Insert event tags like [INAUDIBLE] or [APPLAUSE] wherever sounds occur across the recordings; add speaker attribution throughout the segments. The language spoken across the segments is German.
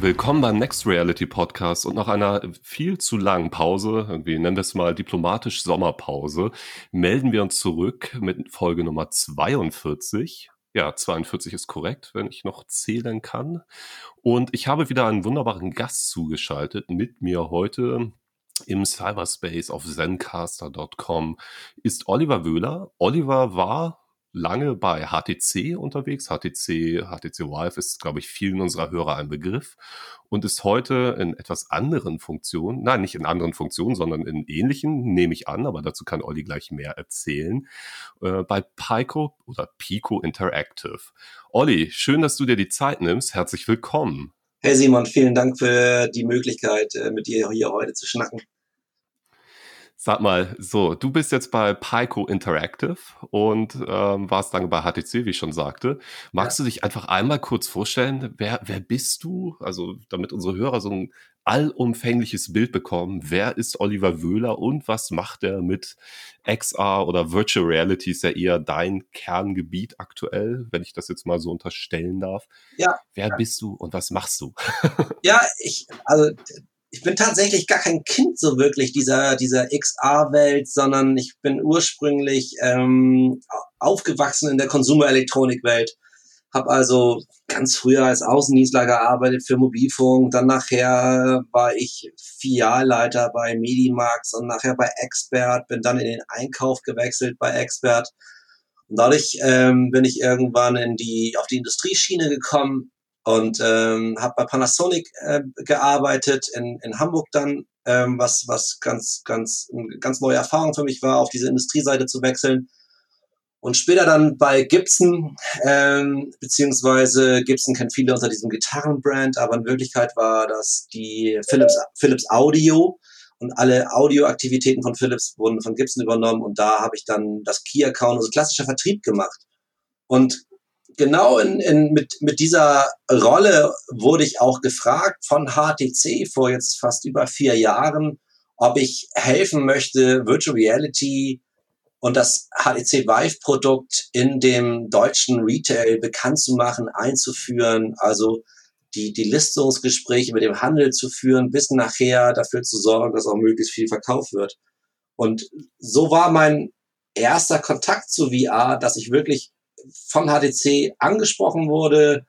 Speaker 1: Willkommen beim Next Reality Podcast und nach einer viel zu langen Pause, irgendwie nennen wir es mal diplomatisch Sommerpause, melden wir uns zurück mit Folge Nummer 42. Ja, 42 ist korrekt, wenn ich noch zählen kann. Und ich habe wieder einen wunderbaren Gast zugeschaltet. Mit mir heute im Cyberspace auf zencaster.com ist Oliver Wöhler. Oliver war lange bei HTC unterwegs. HTC, HTC Vive ist, glaube ich, vielen unserer Hörer ein Begriff und ist heute in etwas anderen Funktionen, nein, nicht in anderen Funktionen, sondern in ähnlichen, nehme ich an, aber dazu kann Olli gleich mehr erzählen, äh, bei Pico oder Pico Interactive. Olli, schön, dass du dir die Zeit nimmst. Herzlich willkommen.
Speaker 2: Hey Simon, vielen Dank für die Möglichkeit, äh, mit dir hier heute zu schnacken.
Speaker 1: Sag mal, so, du bist jetzt bei Pico Interactive und ähm, warst lange bei HTC, wie ich schon sagte. Magst ja. du dich einfach einmal kurz vorstellen, wer, wer bist du? Also, damit unsere Hörer so ein allumfängliches Bild bekommen, wer ist Oliver Wöhler und was macht er mit XR oder Virtual Reality ist ja eher dein Kerngebiet aktuell, wenn ich das jetzt mal so unterstellen darf. Ja. Wer bist du und was machst du? [LAUGHS]
Speaker 2: ja, ich, also ich bin tatsächlich gar kein Kind so wirklich dieser, dieser XR-Welt, sondern ich bin ursprünglich ähm, aufgewachsen in der Konsumerelektronikwelt. Habe also ganz früher als Außendienstler gearbeitet für Mobilfunk. Dann nachher war ich Filialleiter bei Medimax und nachher bei Expert. Bin dann in den Einkauf gewechselt bei Expert. Und dadurch ähm, bin ich irgendwann in die, auf die Industrieschiene gekommen und ähm, habe bei Panasonic äh, gearbeitet in, in Hamburg dann, ähm, was was ganz ganz ganz neue Erfahrung für mich war, auf diese Industrieseite zu wechseln. Und später dann bei Gibson, ähm, beziehungsweise Gibson kennt viele unter diesem Gitarrenbrand, aber in Wirklichkeit war das die Philips, Philips Audio und alle Audioaktivitäten von Philips wurden von Gibson übernommen und da habe ich dann das Key-Account, also klassischer Vertrieb gemacht. Und genau in, in, mit, mit dieser Rolle wurde ich auch gefragt von HTC vor jetzt fast über vier Jahren, ob ich helfen möchte, Virtual Reality und das HTC Vive Produkt in dem deutschen Retail bekannt zu machen, einzuführen, also die, die Listungsgespräche mit dem Handel zu führen, bis nachher dafür zu sorgen, dass auch möglichst viel verkauft wird. Und so war mein erster Kontakt zu VR, dass ich wirklich von HTC angesprochen wurde,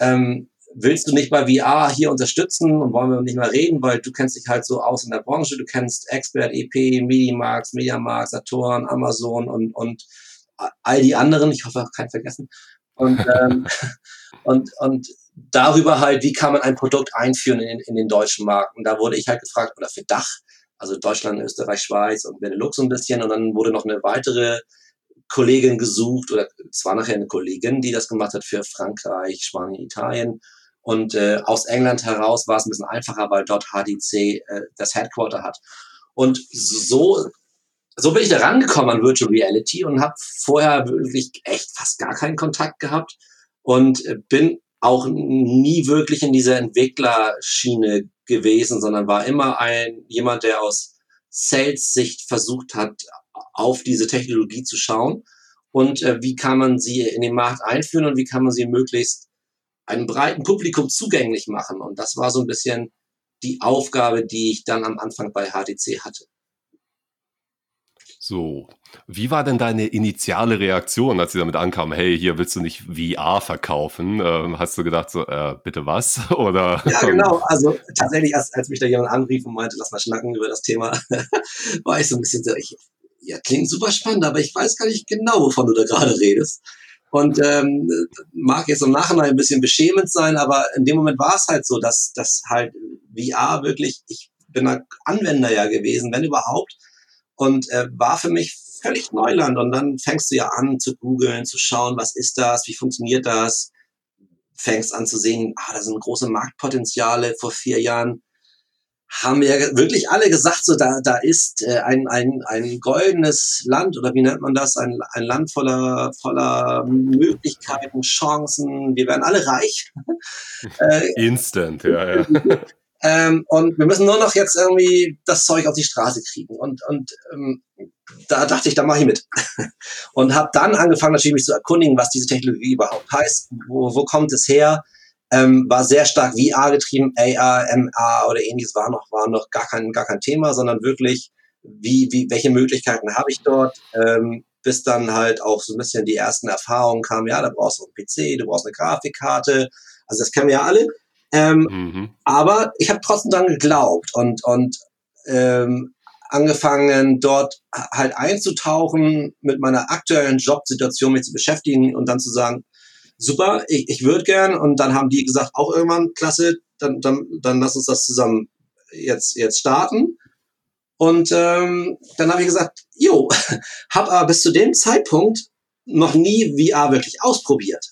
Speaker 2: ähm, willst du nicht bei VR hier unterstützen und wollen wir nicht mal reden, weil du kennst dich halt so aus in der Branche, du kennst Expert, EP, Medimax, Mediamarkt, Saturn, Amazon und, und all die anderen, ich hoffe, kein vergessen. Und, ähm, [LAUGHS] und, und darüber halt, wie kann man ein Produkt einführen in, in den deutschen Markt? Und da wurde ich halt gefragt, oder für Dach, also Deutschland, Österreich, Schweiz und Benelux ein bisschen. Und dann wurde noch eine weitere Kollegin gesucht oder es war nachher eine Kollegin, die das gemacht hat für Frankreich, Spanien, Italien. Und äh, aus England heraus war es ein bisschen einfacher, weil dort HDC äh, das Headquarter hat. Und so, so bin ich da rangekommen an Virtual Reality und habe vorher wirklich echt fast gar keinen Kontakt gehabt und äh, bin auch nie wirklich in dieser Entwicklerschiene gewesen, sondern war immer ein jemand, der aus Sales-Sicht versucht hat, auf diese Technologie zu schauen und äh, wie kann man sie in den Markt einführen und wie kann man sie möglichst einem breiten Publikum zugänglich machen. Und das war so ein bisschen die Aufgabe, die ich dann am Anfang bei HTC hatte.
Speaker 1: So, wie war denn deine initiale Reaktion, als sie damit ankam? Hey, hier willst du nicht VR verkaufen? Ähm, hast du gedacht, so, äh, bitte was? [LAUGHS] Oder?
Speaker 2: Ja, genau. Also tatsächlich, als, als mich da jemand anrief und meinte, lass mal schnacken über das Thema, [LAUGHS] war ich so ein bisschen so, ich, ja, klingt super spannend, aber ich weiß gar nicht genau, wovon du da gerade redest. Und ähm, mag jetzt im Nachhinein ein bisschen beschämend sein, aber in dem Moment war es halt so, dass, dass halt VR wirklich, ich bin ein Anwender ja gewesen, wenn überhaupt, und äh, war für mich völlig Neuland. Und dann fängst du ja an zu googeln, zu schauen, was ist das, wie funktioniert das, fängst an zu sehen, ah, da sind große Marktpotenziale. Vor vier Jahren haben ja wirklich alle gesagt, so da, da ist äh, ein, ein, ein goldenes Land oder wie nennt man das? Ein, ein Land voller, voller Möglichkeiten, Chancen. Wir werden alle reich. [LAUGHS]
Speaker 1: äh, Instant, ja, ja. [LAUGHS]
Speaker 2: ähm, und wir müssen nur noch jetzt irgendwie das Zeug auf die Straße kriegen. Und, und ähm, da dachte ich, da mache ich mit. [LAUGHS] Und habe dann angefangen, natürlich mich zu erkundigen, was diese Technologie überhaupt heißt, wo, wo kommt es her. Ähm, war sehr stark VR getrieben, AR, MR oder ähnliches war noch, war noch gar kein, gar kein Thema, sondern wirklich, wie, wie, welche Möglichkeiten habe ich dort, ähm, bis dann halt auch so ein bisschen die ersten Erfahrungen kamen, ja, da brauchst du einen PC, du brauchst eine Grafikkarte, also das kennen wir ja alle. Ähm, mhm. Aber ich habe trotzdem dann geglaubt und, und ähm, angefangen, dort halt einzutauchen, mit meiner aktuellen Jobsituation mich zu beschäftigen und dann zu sagen, super, ich, ich würde gern. Und dann haben die gesagt, auch irgendwann, klasse, dann, dann, dann lass uns das zusammen jetzt, jetzt starten. Und ähm, dann habe ich gesagt, jo, [LAUGHS] habe aber bis zu dem Zeitpunkt noch nie VR wirklich ausprobiert.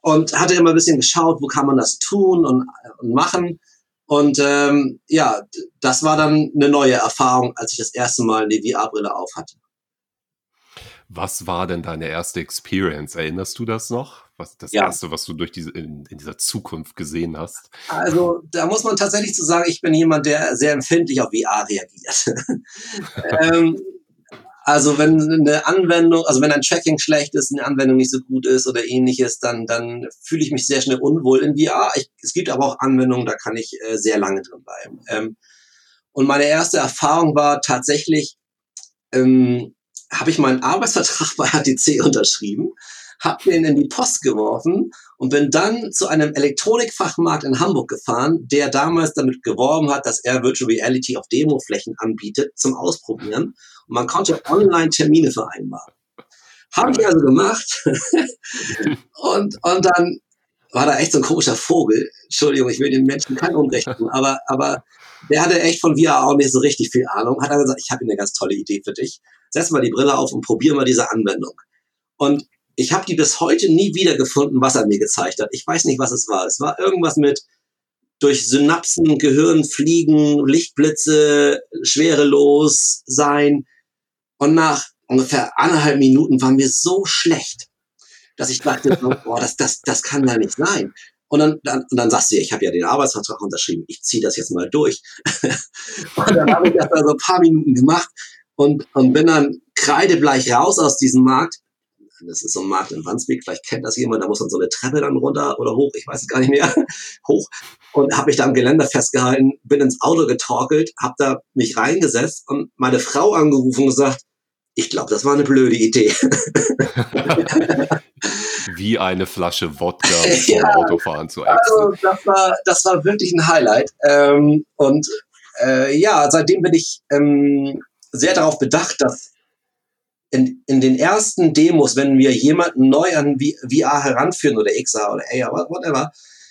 Speaker 2: Und hatte immer ein bisschen geschaut, wo kann man das tun und, und machen. Und ähm, ja, das war dann eine neue Erfahrung, als ich das erste Mal eine VR-Brille auf hatte.
Speaker 1: Was war denn deine erste Experience? Erinnerst du das noch? Was das ja. erste, was du durch diese in, in, dieser Zukunft gesehen hast?
Speaker 2: Also da muss man tatsächlich zu sagen, ich bin jemand, der sehr empfindlich auf VR reagiert. [LAUGHS] ähm, also wenn eine Anwendung, also wenn ein Tracking schlecht ist, eine Anwendung nicht so gut ist oder ähnliches, dann, dann fühle ich mich sehr schnell unwohl in VR. Ich, es gibt aber auch Anwendungen, da kann ich äh, sehr lange drin bleiben. Ähm, und meine erste Erfahrung war tatsächlich, ähm, habe ich meinen Arbeitsvertrag bei HTC unterschrieben, habe den in die Post geworfen und bin dann zu einem Elektronikfachmarkt in Hamburg gefahren, der damals damit geworben hat, dass er Virtual Reality auf Demoflächen anbietet zum Ausprobieren. Und man konnte online Termine vereinbaren. Habe ich also gemacht. [LAUGHS] und, und dann war da echt so ein komischer Vogel. Entschuldigung, ich will den Menschen kein Unrecht tun, aber, aber der hatte echt von VR auch nicht so richtig viel Ahnung. Hat er gesagt, ich habe eine ganz tolle Idee für dich. Setz mal die Brille auf und probier mal diese Anwendung. Und ich habe die bis heute nie wieder gefunden, was er mir gezeigt hat. Ich weiß nicht, was es war. Es war irgendwas mit durch Synapsen, Gehirn fliegen, Lichtblitze, schwerelos sein. Und nach ungefähr anderthalb Minuten waren wir so schlecht, dass ich dachte, [LAUGHS] boah, das, das, das kann ja nicht sein. Und dann, dann, und dann sagst du, ich habe ja den Arbeitsvertrag unterschrieben, ich ziehe das jetzt mal durch. [LAUGHS] und dann habe ich das also ein paar Minuten gemacht und, und bin dann kreidebleich raus aus diesem Markt das ist so ein Markt in Wandsbek, vielleicht kennt das jemand, da muss man so eine Treppe dann runter oder hoch, ich weiß es gar nicht mehr, [LAUGHS] hoch. Und habe mich da am Geländer festgehalten, bin ins Auto getorkelt, habe da mich reingesetzt und meine Frau angerufen und gesagt, ich glaube, das war eine blöde Idee. [LAUGHS]
Speaker 1: Wie eine Flasche Wodka [LAUGHS] zum ja, Autofahren zu essen.
Speaker 2: Also das war, das war wirklich ein Highlight. Ähm, und äh, ja, seitdem bin ich ähm, sehr darauf bedacht, dass in, in den ersten Demos, wenn wir jemanden neu an VR heranführen oder XR oder AR, whatever,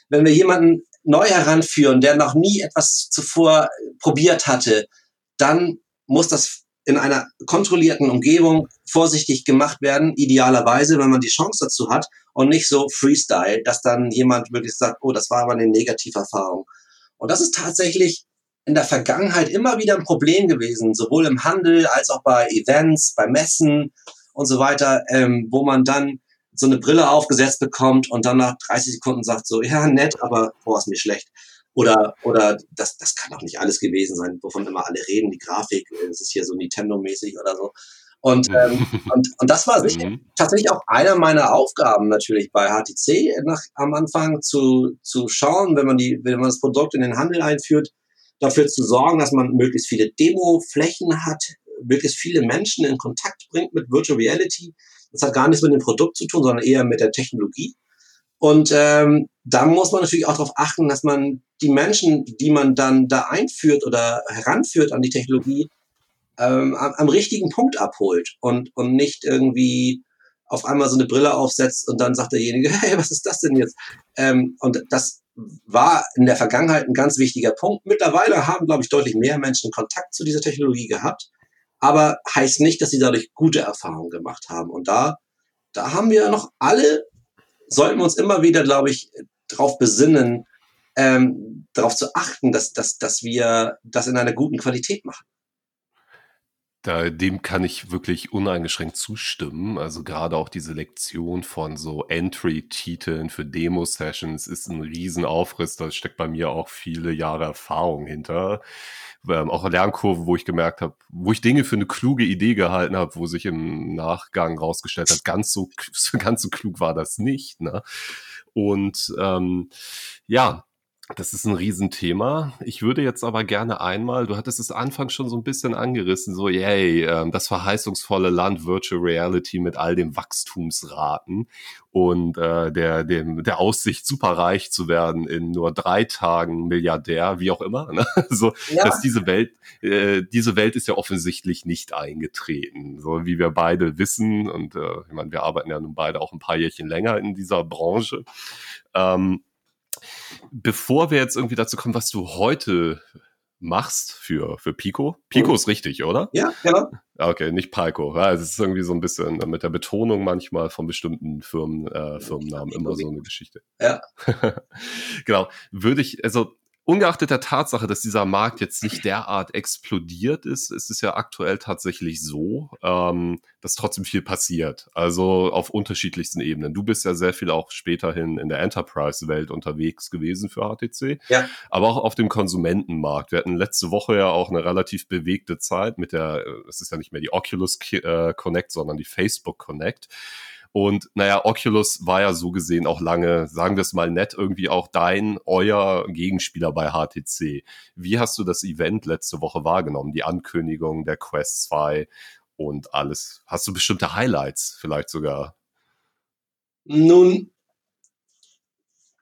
Speaker 2: wenn wir jemanden neu heranführen, der noch nie etwas zuvor probiert hatte, dann muss das in einer kontrollierten Umgebung vorsichtig gemacht werden, idealerweise, wenn man die Chance dazu hat und nicht so Freestyle, dass dann jemand wirklich sagt, oh, das war aber eine Negativerfahrung. Und das ist tatsächlich in der Vergangenheit immer wieder ein Problem gewesen, sowohl im Handel als auch bei Events, bei Messen und so weiter, ähm, wo man dann so eine Brille aufgesetzt bekommt und dann nach 30 Sekunden sagt so, ja, nett, aber boah, ist mir schlecht. Oder, oder das, das kann doch nicht alles gewesen sein, wovon immer alle reden, die Grafik, es ist hier so Nintendo-mäßig oder so. Und, ähm, und, und das war sicher, mhm. tatsächlich auch einer meiner Aufgaben natürlich bei HTC nach, am Anfang zu, zu schauen, wenn man die, wenn man das Produkt in den Handel einführt, dafür zu sorgen, dass man möglichst viele Demo-Flächen hat, möglichst viele Menschen in Kontakt bringt mit Virtual Reality. Das hat gar nichts mit dem Produkt zu tun, sondern eher mit der Technologie. Und ähm, da muss man natürlich auch darauf achten, dass man die Menschen, die man dann da einführt oder heranführt an die Technologie, ähm, am, am richtigen Punkt abholt und, und nicht irgendwie auf einmal so eine Brille aufsetzt und dann sagt derjenige, [LAUGHS] hey, was ist das denn jetzt? Ähm, und das war in der Vergangenheit ein ganz wichtiger Punkt. Mittlerweile haben, glaube ich, deutlich mehr Menschen Kontakt zu dieser Technologie gehabt, aber heißt nicht, dass sie dadurch gute Erfahrungen gemacht haben. Und da, da haben wir noch alle, sollten wir uns immer wieder, glaube ich, darauf besinnen, ähm, darauf zu achten, dass, dass, dass wir das in einer guten Qualität machen.
Speaker 1: Da, dem kann ich wirklich uneingeschränkt zustimmen. Also gerade auch die Selektion von so Entry-Titeln für Demo-Sessions ist ein Riesenaufriss. Da steckt bei mir auch viele Jahre Erfahrung hinter. Ähm, auch Lernkurve, wo ich gemerkt habe, wo ich Dinge für eine kluge Idee gehalten habe, wo sich im Nachgang rausgestellt hat, ganz [LAUGHS] so, ganz so klug war das nicht. Ne? Und ähm, ja, das ist ein Riesenthema. Ich würde jetzt aber gerne einmal, du hattest es Anfang schon so ein bisschen angerissen, so, yay, äh, das verheißungsvolle Land Virtual Reality mit all dem Wachstumsraten und äh, der, dem, der Aussicht, superreich zu werden in nur drei Tagen Milliardär, wie auch immer. Ne? [LAUGHS] So, ja. dass diese Welt, äh, diese Welt ist ja offensichtlich nicht eingetreten. So wie wir beide wissen, und äh, ich meine, wir arbeiten ja nun beide auch ein paar Jährchen länger in dieser Branche. Ähm, Bevor wir jetzt irgendwie dazu kommen, was du heute machst für, für Pico. Pico mhm. ist richtig, oder?
Speaker 2: Ja, genau.
Speaker 1: Okay, nicht Palco. Ja, es ist irgendwie so ein bisschen mit der Betonung manchmal von bestimmten Firmen, äh, Firmennamen immer so eine Geschichte.
Speaker 2: Ja. [LAUGHS]
Speaker 1: genau. Würde ich, also ungeachtet der Tatsache, dass dieser Markt jetzt nicht derart explodiert ist, ist es ja aktuell tatsächlich so, ähm, dass trotzdem viel passiert. Also auf unterschiedlichsten Ebenen. Du bist ja sehr viel auch späterhin in der Enterprise-Welt unterwegs gewesen für HTC,
Speaker 2: ja.
Speaker 1: aber auch auf dem Konsumentenmarkt. Wir hatten letzte Woche ja auch eine relativ bewegte Zeit mit der, äh, es ist ja nicht mehr die Oculus äh, Connect, sondern die Facebook Connect und naja, Oculus war ja so gesehen auch lange, sagen wir es mal nett, irgendwie auch dein, euer Gegenspieler bei HTC. Wie hast du das Event letzte Woche wahrgenommen? Die Ankündigung der Quest 2 und alles. Hast du bestimmte Highlights vielleicht sogar?
Speaker 2: Nun,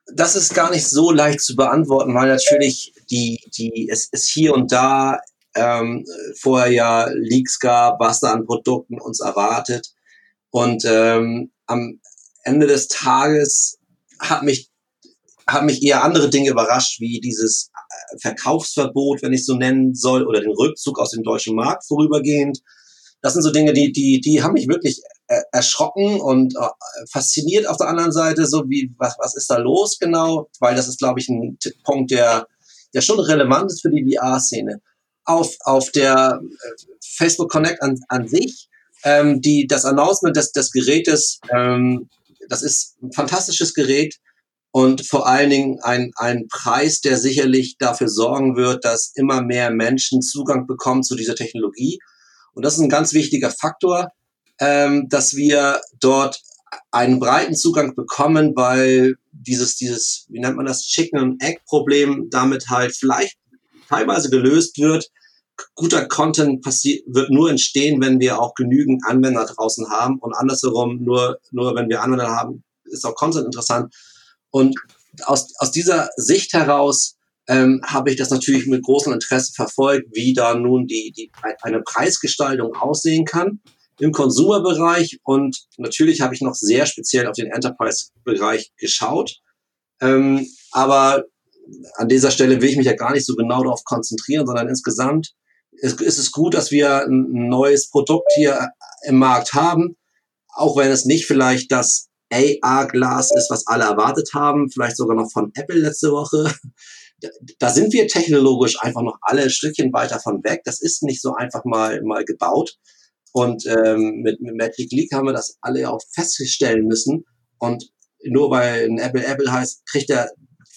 Speaker 2: das ist gar nicht so leicht zu beantworten, weil natürlich die, die, es, es hier und da ähm, vorher ja Leaks gab, was da an Produkten uns erwartet. Und ähm, am Ende des Tages hat mich, hat mich eher andere Dinge überrascht, wie dieses äh, Verkaufsverbot, wenn ich so nennen soll, oder den Rückzug aus dem deutschen Markt vorübergehend. Das sind so Dinge, die, die, die haben mich wirklich äh, erschrocken und äh, fasziniert auf der anderen Seite, so wie, was, was ist da los genau? Weil das ist, glaube ich, ein Punkt, der, der schon relevant ist für die VR-Szene. Auf, auf der Facebook Connect an, an sich ähm, die, das Announcement des, des Gerätes, ähm, das ist ein fantastisches Gerät und vor allen Dingen ein, ein Preis, der sicherlich dafür sorgen wird, dass immer mehr Menschen Zugang bekommen zu dieser Technologie. Und das ist ein ganz wichtiger Faktor, ähm, dass wir dort einen breiten Zugang bekommen, weil dieses, dieses, wie nennt man das, Chicken and Egg Problem damit halt vielleicht teilweise gelöst wird, guter Content wird nur entstehen, wenn wir auch genügend Anwender draußen haben und andersherum nur, nur wenn wir Anwender haben, ist auch Content interessant. Und aus, aus dieser Sicht heraus ähm, habe ich das natürlich mit großem Interesse verfolgt, wie da nun die, die eine Preisgestaltung aussehen kann im Konsumerbereich. Und natürlich habe ich noch sehr speziell auf den Enterprise-Bereich geschaut. Ähm, aber an dieser Stelle will ich mich ja gar nicht so genau darauf konzentrieren, sondern insgesamt ist, ist es gut, dass wir ein neues Produkt hier im Markt haben, auch wenn es nicht vielleicht das AR-Glas ist, was alle erwartet haben, vielleicht sogar noch von Apple letzte Woche. Da sind wir technologisch einfach noch alle ein Stückchen weiter von weg. Das ist nicht so einfach mal, mal gebaut. Und ähm, mit, mit Magic League haben wir das alle auch feststellen müssen. Und nur weil ein Apple Apple heißt, kriegt er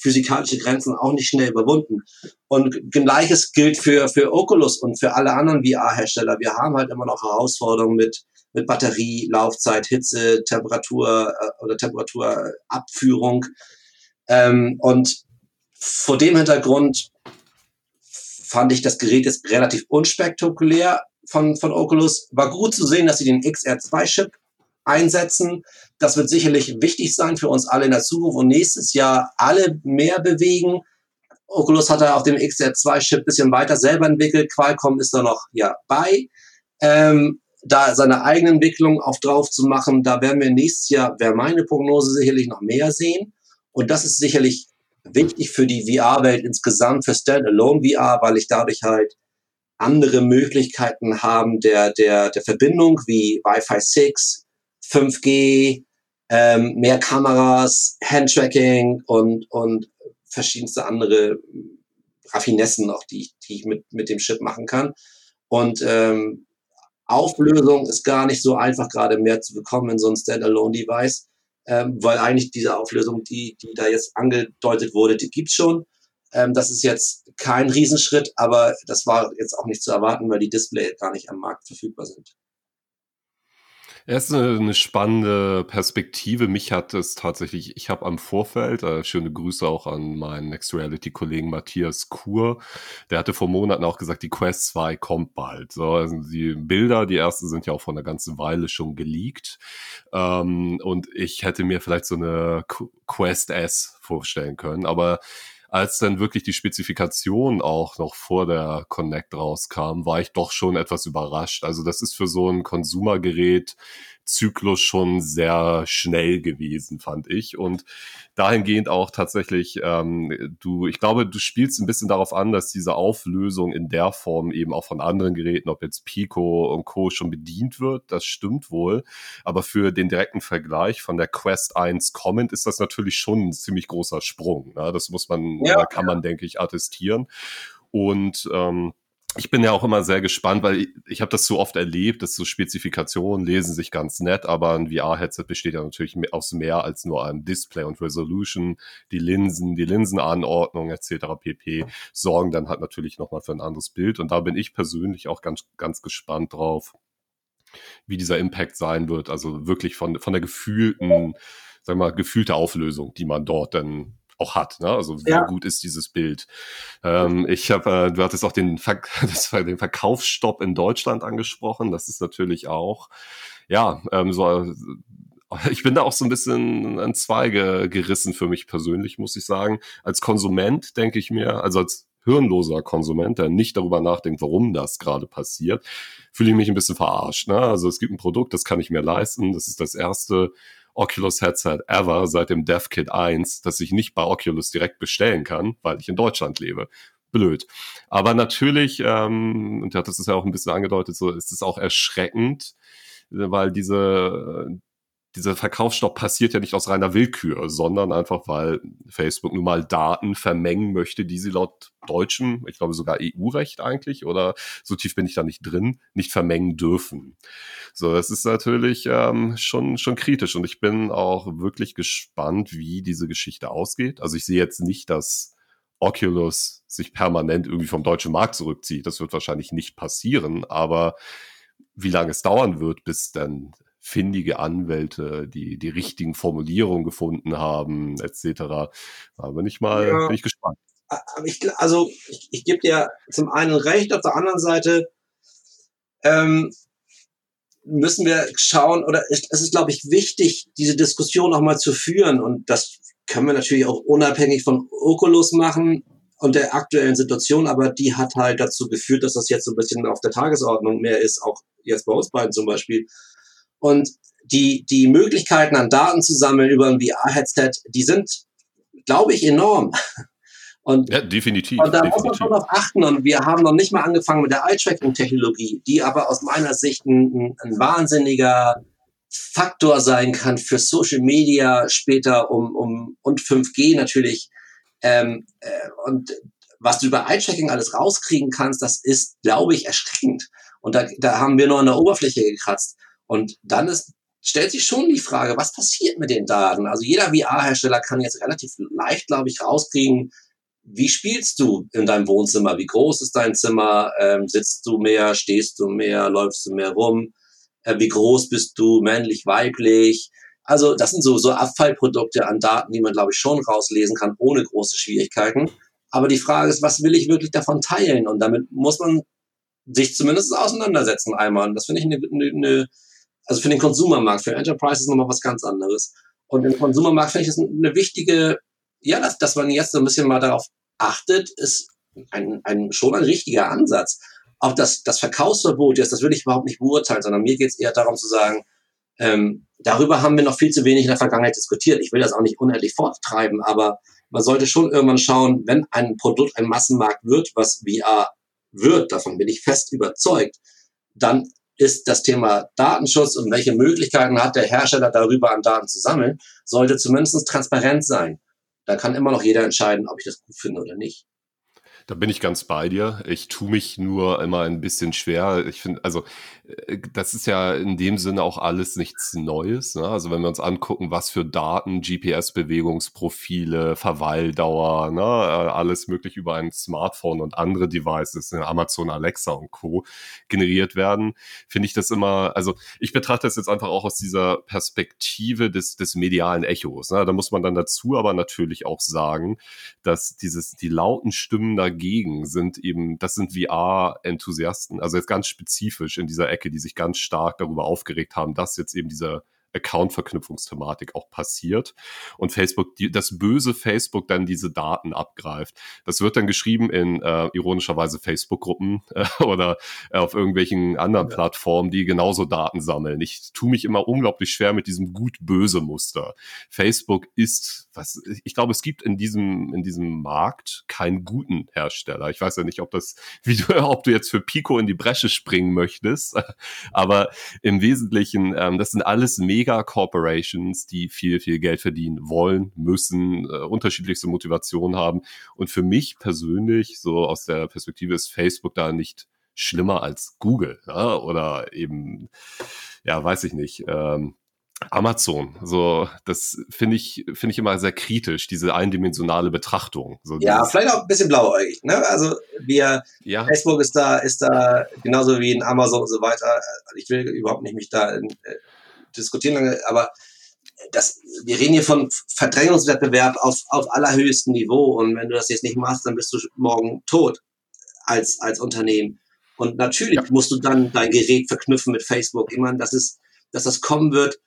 Speaker 2: physikalische Grenzen auch nicht schnell überwunden. Und gleiches gilt für, für Oculus und für alle anderen VR-Hersteller. Wir haben halt immer noch Herausforderungen mit, mit Batterie, Laufzeit, Hitze, Temperatur äh, oder Temperaturabführung. Ähm, und vor dem Hintergrund fand ich das Gerät jetzt relativ unspektakulär von, von Oculus. War gut zu sehen, dass sie den XR2-Chip einsetzen. Das wird sicherlich wichtig sein für uns alle in der Zukunft und nächstes Jahr alle mehr bewegen. Oculus hat da auf dem XR2-Chip bisschen weiter selber entwickelt. Qualcomm ist da noch ja bei. Ähm, da seine eigene Entwicklung auf drauf zu machen, da werden wir nächstes Jahr, wäre meine Prognose sicherlich noch mehr sehen. Und das ist sicherlich wichtig für die VR-Welt insgesamt, für Standalone VR, weil ich dadurch halt andere Möglichkeiten haben der, der, der Verbindung wie Wi-Fi 6, 5G, ähm, mehr Kameras, Handtracking und, und verschiedenste andere Raffinessen auch, die ich, die ich mit, mit dem Chip machen kann. Und ähm, Auflösung ist gar nicht so einfach gerade mehr zu bekommen in so ein Standalone-Device, ähm, weil eigentlich diese Auflösung, die, die da jetzt angedeutet wurde, die gibt's schon. Ähm, das ist jetzt kein Riesenschritt, aber das war jetzt auch nicht zu erwarten, weil die Display gar nicht am Markt verfügbar sind.
Speaker 1: Es ist eine, eine, spannende Perspektive. Mich hat es tatsächlich, ich habe am Vorfeld, äh, schöne Grüße auch an meinen Next Reality-Kollegen Matthias Kur, der hatte vor Monaten auch gesagt, die Quest 2 kommt bald. So, also die Bilder, die ersten sind ja auch von einer ganzen Weile schon geleakt. Ähm, und ich hätte mir vielleicht so eine Quest S vorstellen können, aber als dann wirklich die Spezifikation auch noch vor der Connect rauskam, war ich doch schon etwas überrascht. Also das ist für so ein Konsumergerät Zyklus schon sehr schnell gewesen, fand ich. Und dahingehend auch tatsächlich, ähm, du, ich glaube, du spielst ein bisschen darauf an, dass diese Auflösung in der Form eben auch von anderen Geräten, ob jetzt Pico und Co. schon bedient wird. Das stimmt wohl. Aber für den direkten Vergleich von der Quest 1 Comment ist das natürlich schon ein ziemlich großer Sprung. Ne? Das muss man, ja, kann man, denke ich, attestieren. Und ähm, ich bin ja auch immer sehr gespannt, weil ich, ich habe das so oft erlebt, dass so Spezifikationen lesen sich ganz nett, aber ein VR-Headset besteht ja natürlich aus mehr als nur einem Display und Resolution. Die Linsen, die Linsenanordnung etc. pp. sorgen dann halt natürlich nochmal für ein anderes Bild. Und da bin ich persönlich auch ganz, ganz gespannt drauf, wie dieser Impact sein wird. Also wirklich von, von der gefühlten, sag mal, gefühlte Auflösung, die man dort dann auch hat. Ne? Also wie ja. gut ist dieses Bild? Ähm, ich habe, äh, du hattest auch den, [LAUGHS] Ver das war den Verkaufsstopp in Deutschland angesprochen. Das ist natürlich auch, ja, ähm, so. Äh, ich bin da auch so ein bisschen an Zweige gerissen für mich persönlich, muss ich sagen. Als Konsument denke ich mir, also als hirnloser Konsument, der nicht darüber nachdenkt, warum das gerade passiert, fühle ich mich ein bisschen verarscht. Ne? Also es gibt ein Produkt, das kann ich mir leisten. Das ist das erste Oculus Headset ever seit dem DevKit 1, das ich nicht bei Oculus direkt bestellen kann, weil ich in Deutschland lebe. Blöd. Aber natürlich, ähm, und das ist ja auch ein bisschen angedeutet, so ist es auch erschreckend, weil diese, dieser Verkaufsstopp passiert ja nicht aus reiner Willkür, sondern einfach, weil Facebook nun mal Daten vermengen möchte, die sie laut deutschem, ich glaube sogar EU-Recht eigentlich, oder so tief bin ich da nicht drin, nicht vermengen dürfen. So, das ist natürlich ähm, schon, schon kritisch und ich bin auch wirklich gespannt, wie diese Geschichte ausgeht. Also ich sehe jetzt nicht, dass Oculus sich permanent irgendwie vom deutschen Markt zurückzieht. Das wird wahrscheinlich nicht passieren, aber wie lange es dauern wird, bis dann findige Anwälte, die die richtigen Formulierungen gefunden haben, etc. Da bin ich mal, ja, bin ich gespannt.
Speaker 2: Ich, also ich, ich gebe dir zum einen recht, auf der anderen Seite ähm, müssen wir schauen, oder es ist, glaube ich, wichtig, diese Diskussion auch mal zu führen. Und das können wir natürlich auch unabhängig von Oculus machen und der aktuellen Situation, aber die hat halt dazu geführt, dass das jetzt so ein bisschen auf der Tagesordnung mehr ist, auch jetzt bei uns beiden zum Beispiel. Und die, die Möglichkeiten an Daten zu sammeln über ein VR-Headset, die sind, glaube ich, enorm. [LAUGHS]
Speaker 1: Und, ja, definitiv.
Speaker 2: Und da
Speaker 1: definitiv.
Speaker 2: muss man schon darauf achten. Und wir haben noch nicht mal angefangen mit der Eye-Tracking-Technologie, die aber aus meiner Sicht ein, ein, wahnsinniger Faktor sein kann für Social Media später um, um und 5G natürlich. Ähm, äh, und was du über Eye-Tracking alles rauskriegen kannst, das ist, glaube ich, erschreckend. Und da, da haben wir nur an der Oberfläche gekratzt. Und dann ist, stellt sich schon die Frage, was passiert mit den Daten? Also jeder VR-Hersteller kann jetzt relativ leicht, glaube ich, rauskriegen, wie spielst du in deinem Wohnzimmer? Wie groß ist dein Zimmer? Ähm, sitzt du mehr? Stehst du mehr? Läufst du mehr rum? Äh, wie groß bist du? Männlich, weiblich? Also das sind so, so Abfallprodukte an Daten, die man, glaube ich, schon rauslesen kann, ohne große Schwierigkeiten. Aber die Frage ist, was will ich wirklich davon teilen? Und damit muss man sich zumindest auseinandersetzen einmal. Und das finde ich eine, eine, eine also für den Konsumermarkt, für Enterprise ist nochmal was ganz anderes. Und im Konsumermarkt finde ich es eine wichtige, ja, dass, dass man jetzt so ein bisschen mal darauf achtet, ist ein, ein, schon ein richtiger Ansatz. Auch das, das Verkaufsverbot jetzt, das will ich überhaupt nicht beurteilen, sondern mir geht es eher darum zu sagen, ähm, darüber haben wir noch viel zu wenig in der Vergangenheit diskutiert. Ich will das auch nicht unendlich forttreiben, aber man sollte schon irgendwann schauen, wenn ein Produkt ein Massenmarkt wird, was VR wird, davon bin ich fest überzeugt, dann ist das Thema Datenschutz und welche Möglichkeiten hat der Hersteller darüber an Daten zu sammeln, sollte zumindest transparent sein. Da kann immer noch jeder entscheiden, ob ich das gut finde oder nicht.
Speaker 1: Da bin ich ganz bei dir. Ich tue mich nur immer ein bisschen schwer. Ich finde, also das ist ja in dem Sinne auch alles nichts Neues. Ne? Also wenn wir uns angucken, was für Daten, GPS-Bewegungsprofile, Verweildauer, ne? Äh, alles möglich über ein Smartphone und andere Devices, ne? Amazon Alexa und Co. generiert werden, finde ich das immer, also ich betrachte das jetzt einfach auch aus dieser Perspektive des, des medialen Echos. Ne? Da muss man dann dazu aber natürlich auch sagen, dass dieses, die lauten Stimmen dagegen sind eben, das sind VR-Enthusiasten, also jetzt ganz spezifisch in dieser Ecke, die sich ganz stark darüber aufgeregt haben, dass jetzt eben dieser Account-Verknüpfungsthematik auch passiert und Facebook, die, das böse Facebook dann diese Daten abgreift. Das wird dann geschrieben in äh, ironischerweise Facebook-Gruppen [LAUGHS] äh, oder äh, auf irgendwelchen anderen ja. Plattformen, die genauso Daten sammeln. Ich tue mich immer unglaublich schwer mit diesem gut-böse Muster. Facebook ist, was, ich glaube, es gibt in diesem, in diesem Markt keinen guten Hersteller. Ich weiß ja nicht, ob das, [LAUGHS] wie du, ob du jetzt für Pico in die Bresche springen möchtest, [LAUGHS] aber im Wesentlichen, ähm, das sind alles mega Mega-Corporations, die viel, viel Geld verdienen wollen, müssen, äh, unterschiedlichste Motivationen haben. Und für mich persönlich, so aus der Perspektive, ist Facebook da nicht schlimmer als Google ja? oder eben, ja, weiß ich nicht. Ähm, Amazon, so das finde ich finde ich immer sehr kritisch, diese eindimensionale Betrachtung. So
Speaker 2: ja, vielleicht auch ein bisschen blauäugig. Ne? Also wir ja. Facebook ist da ist da genauso wie in Amazon und so weiter. Ich will überhaupt nicht mich da in, äh, diskutieren lange, aber das, wir reden hier von Verdrängungswettbewerb auf, auf allerhöchstem Niveau. Und wenn du das jetzt nicht machst, dann bist du morgen tot als, als Unternehmen. Und natürlich ja. musst du dann dein Gerät verknüpfen mit Facebook. Ich meine, das ist, dass das kommen wird,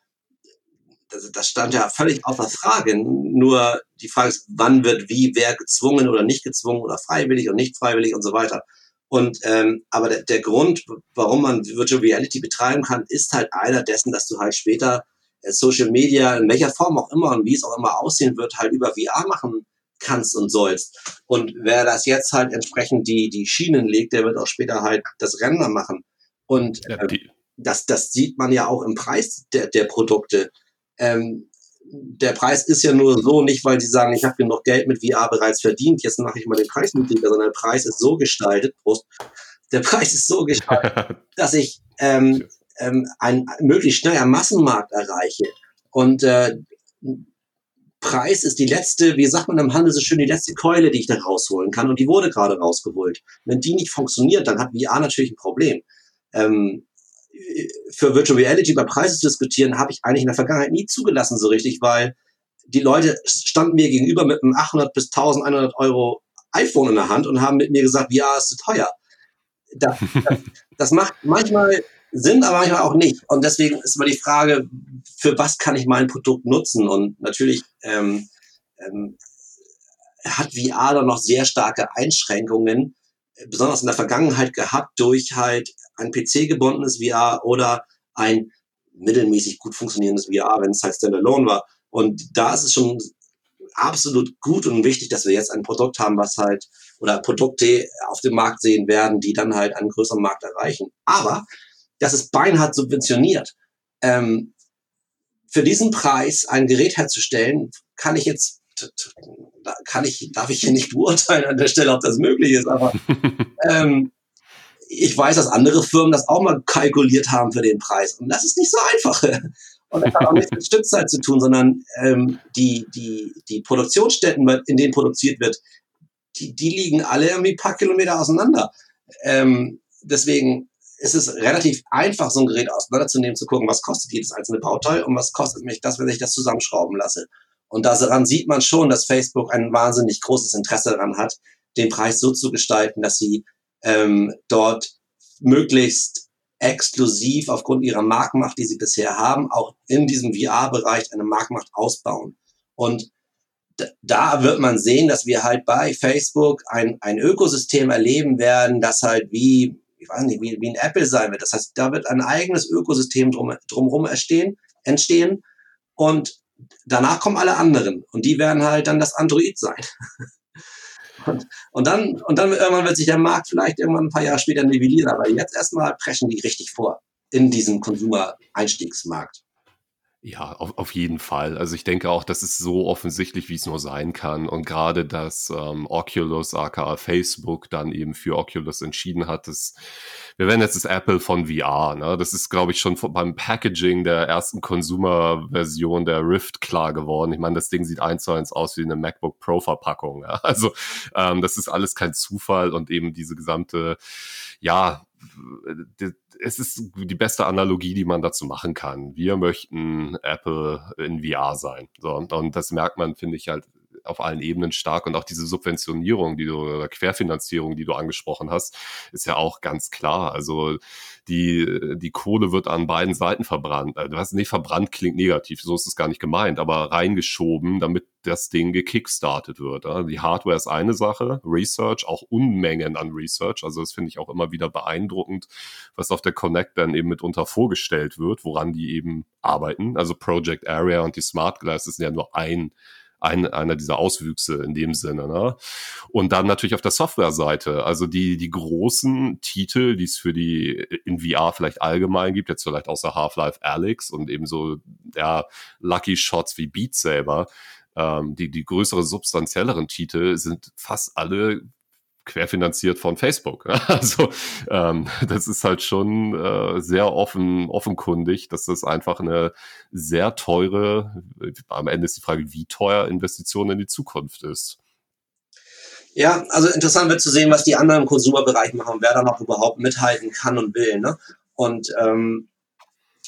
Speaker 2: das, das stand ja völlig außer Frage. Nur die Frage ist, wann wird wie, wer gezwungen oder nicht gezwungen oder freiwillig und nicht freiwillig und so weiter. Und ähm, aber der, der Grund, warum man Virtual Reality betreiben kann, ist halt einer dessen, dass du halt später äh, Social Media in welcher Form auch immer und wie es auch immer aussehen wird, halt über VR machen kannst und sollst. Und wer das jetzt halt entsprechend die die Schienen legt, der wird auch später halt das Render machen. Und äh, das das sieht man ja auch im Preis der der Produkte. Ähm, der Preis ist ja nur so, nicht weil sie sagen, ich habe genug Geld mit VR bereits verdient, jetzt mache ich mal den Preis niedriger, sondern der Preis ist so gestaltet, Prost, der Preis ist so gestaltet, [LAUGHS] dass ich ähm, ähm, ein möglichst schneller Massenmarkt erreiche. Und äh, Preis ist die letzte, wie sagt man im Handel so schön, die letzte Keule, die ich da rausholen kann. Und die wurde gerade rausgeholt. Wenn die nicht funktioniert, dann hat VR natürlich ein Problem. Ähm, für Virtual Reality über Preise zu diskutieren, habe ich eigentlich in der Vergangenheit nie zugelassen so richtig, weil die Leute standen mir gegenüber mit einem 800 bis 1100 Euro iPhone in der Hand und haben mit mir gesagt, ja, es ist teuer. Das, [LAUGHS] das, das macht manchmal Sinn, aber manchmal auch nicht. Und deswegen ist immer die Frage, für was kann ich mein Produkt nutzen? Und natürlich ähm, ähm, hat VR dann noch sehr starke Einschränkungen, besonders in der Vergangenheit gehabt durch halt ein PC-gebundenes VR oder ein mittelmäßig gut funktionierendes VR, wenn es halt Standalone war. Und da ist es schon absolut gut und wichtig, dass wir jetzt ein Produkt haben, was halt, oder Produkte auf dem Markt sehen werden, die dann halt einen größeren Markt erreichen. Aber das ist beinhart subventioniert. Ähm, für diesen Preis ein Gerät herzustellen, kann ich jetzt, kann ich, darf ich hier nicht beurteilen an der Stelle, ob das möglich ist, aber [LAUGHS] ähm, ich weiß, dass andere Firmen das auch mal kalkuliert haben für den Preis. Und das ist nicht so einfach. [LAUGHS] Und das hat auch nichts mit Stückzeit zu tun, sondern ähm, die, die, die Produktionsstätten, in denen produziert wird, die, die liegen alle irgendwie ein paar Kilometer auseinander. Ähm, deswegen ist es relativ einfach, so ein Gerät auseinanderzunehmen, zu gucken, was kostet jedes einzelne Bauteil und was kostet mich das, wenn ich das zusammenschrauben lasse. Und daran sieht man schon, dass Facebook ein wahnsinnig großes Interesse daran hat, den Preis so zu gestalten, dass sie ähm, dort möglichst exklusiv aufgrund ihrer Marktmacht, die sie bisher haben, auch in diesem VR-Bereich eine Marktmacht ausbauen. Und da wird man sehen, dass wir halt bei Facebook ein, ein Ökosystem erleben werden, das halt wie, ich weiß nicht, wie, wie ein Apple sein wird. Das heißt, da wird ein eigenes Ökosystem drum, drumherum entstehen, entstehen und danach kommen alle anderen und die werden halt dann das Android sein. [LAUGHS] Und, und, dann, und dann irgendwann wird sich der Markt vielleicht irgendwann ein paar Jahre später nivellieren. Aber jetzt erstmal preschen die richtig vor in diesem Konsumer-Einstiegsmarkt.
Speaker 1: Ja, auf, auf jeden Fall. Also ich denke auch, das ist so offensichtlich, wie es nur sein kann. Und gerade, dass ähm, Oculus, aka Facebook, dann eben für Oculus entschieden hat, dass wir werden jetzt das Apple von VR. Ne? Das ist, glaube ich, schon beim Packaging der ersten Consumer-Version der Rift klar geworden. Ich meine, das Ding sieht eins zu eins aus wie eine MacBook Pro-Verpackung. Ja? Also ähm, das ist alles kein Zufall und eben diese gesamte, ja, es ist die beste Analogie, die man dazu machen kann. Wir möchten Apple in VR sein. So, und das merkt man, finde ich, halt auf allen Ebenen stark und auch diese Subventionierung, die du oder Querfinanzierung, die du angesprochen hast, ist ja auch ganz klar. Also die, die Kohle wird an beiden Seiten verbrannt. Du hast nicht verbrannt klingt negativ, so ist es gar nicht gemeint, aber reingeschoben, damit das Ding gekickstartet wird. Die Hardware ist eine Sache, Research, auch Unmengen an Research. Also das finde ich auch immer wieder beeindruckend, was auf der Connect dann eben mitunter vorgestellt wird, woran die eben arbeiten. Also Project Area und die Smart Glasses sind ja nur ein ein, einer dieser Auswüchse in dem Sinne. Ne? Und dann natürlich auf der Software-Seite, also die, die großen Titel, die es für die in VR vielleicht allgemein gibt, jetzt vielleicht außer Half-Life Alyx und eben so ja, Lucky Shots wie Beat Saber, ähm, die, die größere, substanzielleren Titel sind fast alle querfinanziert von Facebook. [LAUGHS] Also ähm, das ist halt schon äh, sehr offen, offenkundig, dass das einfach eine sehr teure, am Ende ist die Frage, wie teuer Investition in die Zukunft ist.
Speaker 2: Ja, also interessant wird zu sehen, was die anderen im Konsumerbereich machen, wer da noch überhaupt mithalten kann und will. Ne? Und ähm,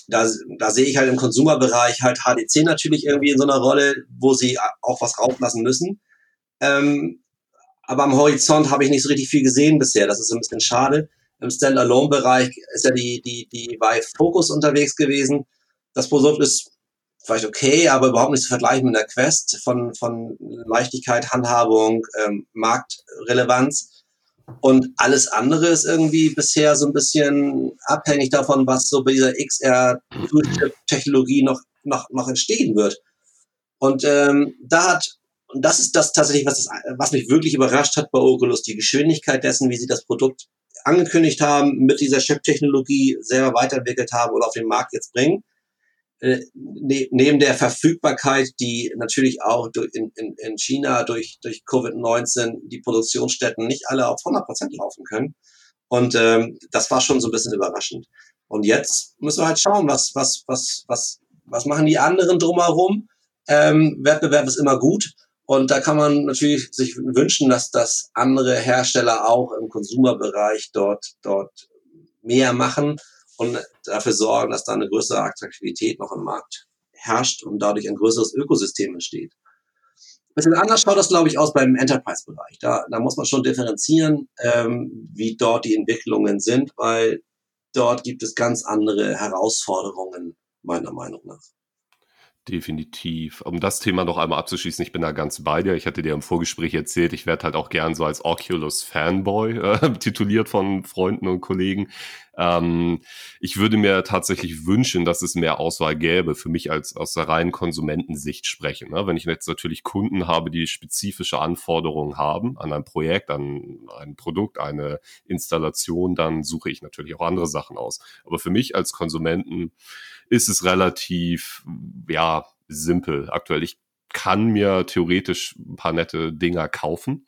Speaker 2: da, da sehe ich halt im Konsumerbereich halt HDC natürlich irgendwie in so einer Rolle, wo sie auch was rauflassen müssen. Ähm, aber am Horizont habe ich nicht so richtig viel gesehen bisher. Das ist ein bisschen schade. Im Standalone-Bereich ist ja die, die, die Vive Focus unterwegs gewesen. Das Produkt ist vielleicht okay, aber überhaupt nicht zu vergleichen mit der Quest von, von Leichtigkeit, Handhabung, ähm, Marktrelevanz. Und alles andere ist irgendwie bisher so ein bisschen abhängig davon, was so bei dieser XR-Technologie noch, noch, noch entstehen wird. Und ähm, da hat und das ist das tatsächlich, was, das, was mich wirklich überrascht hat bei Oculus, die Geschwindigkeit dessen, wie sie das Produkt angekündigt haben, mit dieser Chip-Technologie selber weiterentwickelt haben oder auf den Markt jetzt bringen. Äh, ne, neben der Verfügbarkeit, die natürlich auch in, in, in China durch, durch Covid-19 die Produktionsstätten nicht alle auf 100 Prozent laufen können. Und ähm, das war schon so ein bisschen überraschend. Und jetzt müssen wir halt schauen, was, was, was, was, was machen die anderen drumherum. Ähm, Wettbewerb ist immer gut. Und da kann man natürlich sich wünschen, dass das andere Hersteller auch im Konsumerbereich dort, dort mehr machen und dafür sorgen, dass da eine größere Attraktivität noch im Markt herrscht und dadurch ein größeres Ökosystem entsteht. Ein bisschen anders schaut das, glaube ich, aus beim Enterprise-Bereich. Da, da muss man schon differenzieren, ähm, wie dort die Entwicklungen sind, weil dort gibt es ganz andere Herausforderungen, meiner Meinung nach.
Speaker 1: Definitiv. Um das Thema noch einmal abzuschließen, ich bin da ganz bei dir. Ich hatte dir im Vorgespräch erzählt, ich werde halt auch gern so als Oculus Fanboy [LAUGHS] äh, tituliert von Freunden und Kollegen. Ähm, ich würde mir tatsächlich wünschen, dass es mehr Auswahl gäbe, für mich als aus der reinen Konsumentensicht sprechen. Ne? Wenn ich jetzt natürlich Kunden habe, die spezifische Anforderungen haben an ein Projekt, an ein Produkt, eine Installation, dann suche ich natürlich auch andere Sachen aus. Aber für mich als Konsumenten ist es relativ, ja, simpel aktuell. Ich kann mir theoretisch ein paar nette Dinger kaufen,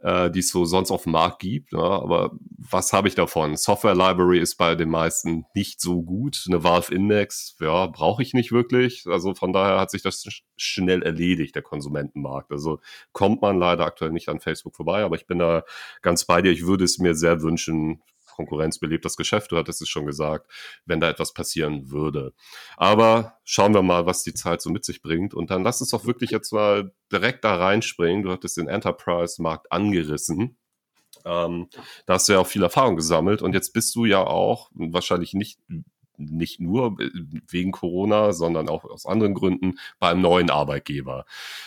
Speaker 1: äh, die es so sonst auf dem Markt gibt. Ja, aber was habe ich davon? Software Library ist bei den meisten nicht so gut. Eine Valve Index, ja, brauche ich nicht wirklich. Also von daher hat sich das schnell erledigt, der Konsumentenmarkt. Also kommt man leider aktuell nicht an Facebook vorbei, aber ich bin da ganz bei dir. Ich würde es mir sehr wünschen, Konkurrenz belebt das Geschäft, du hattest es schon gesagt, wenn da etwas passieren würde. Aber schauen wir mal, was die Zeit so mit sich bringt. Und dann lass uns doch wirklich jetzt mal direkt da reinspringen. Du hattest den Enterprise-Markt angerissen. Ähm, da hast du ja auch viel Erfahrung gesammelt und jetzt bist du ja auch wahrscheinlich nicht nicht nur wegen Corona, sondern auch aus anderen Gründen beim neuen Arbeitgeber.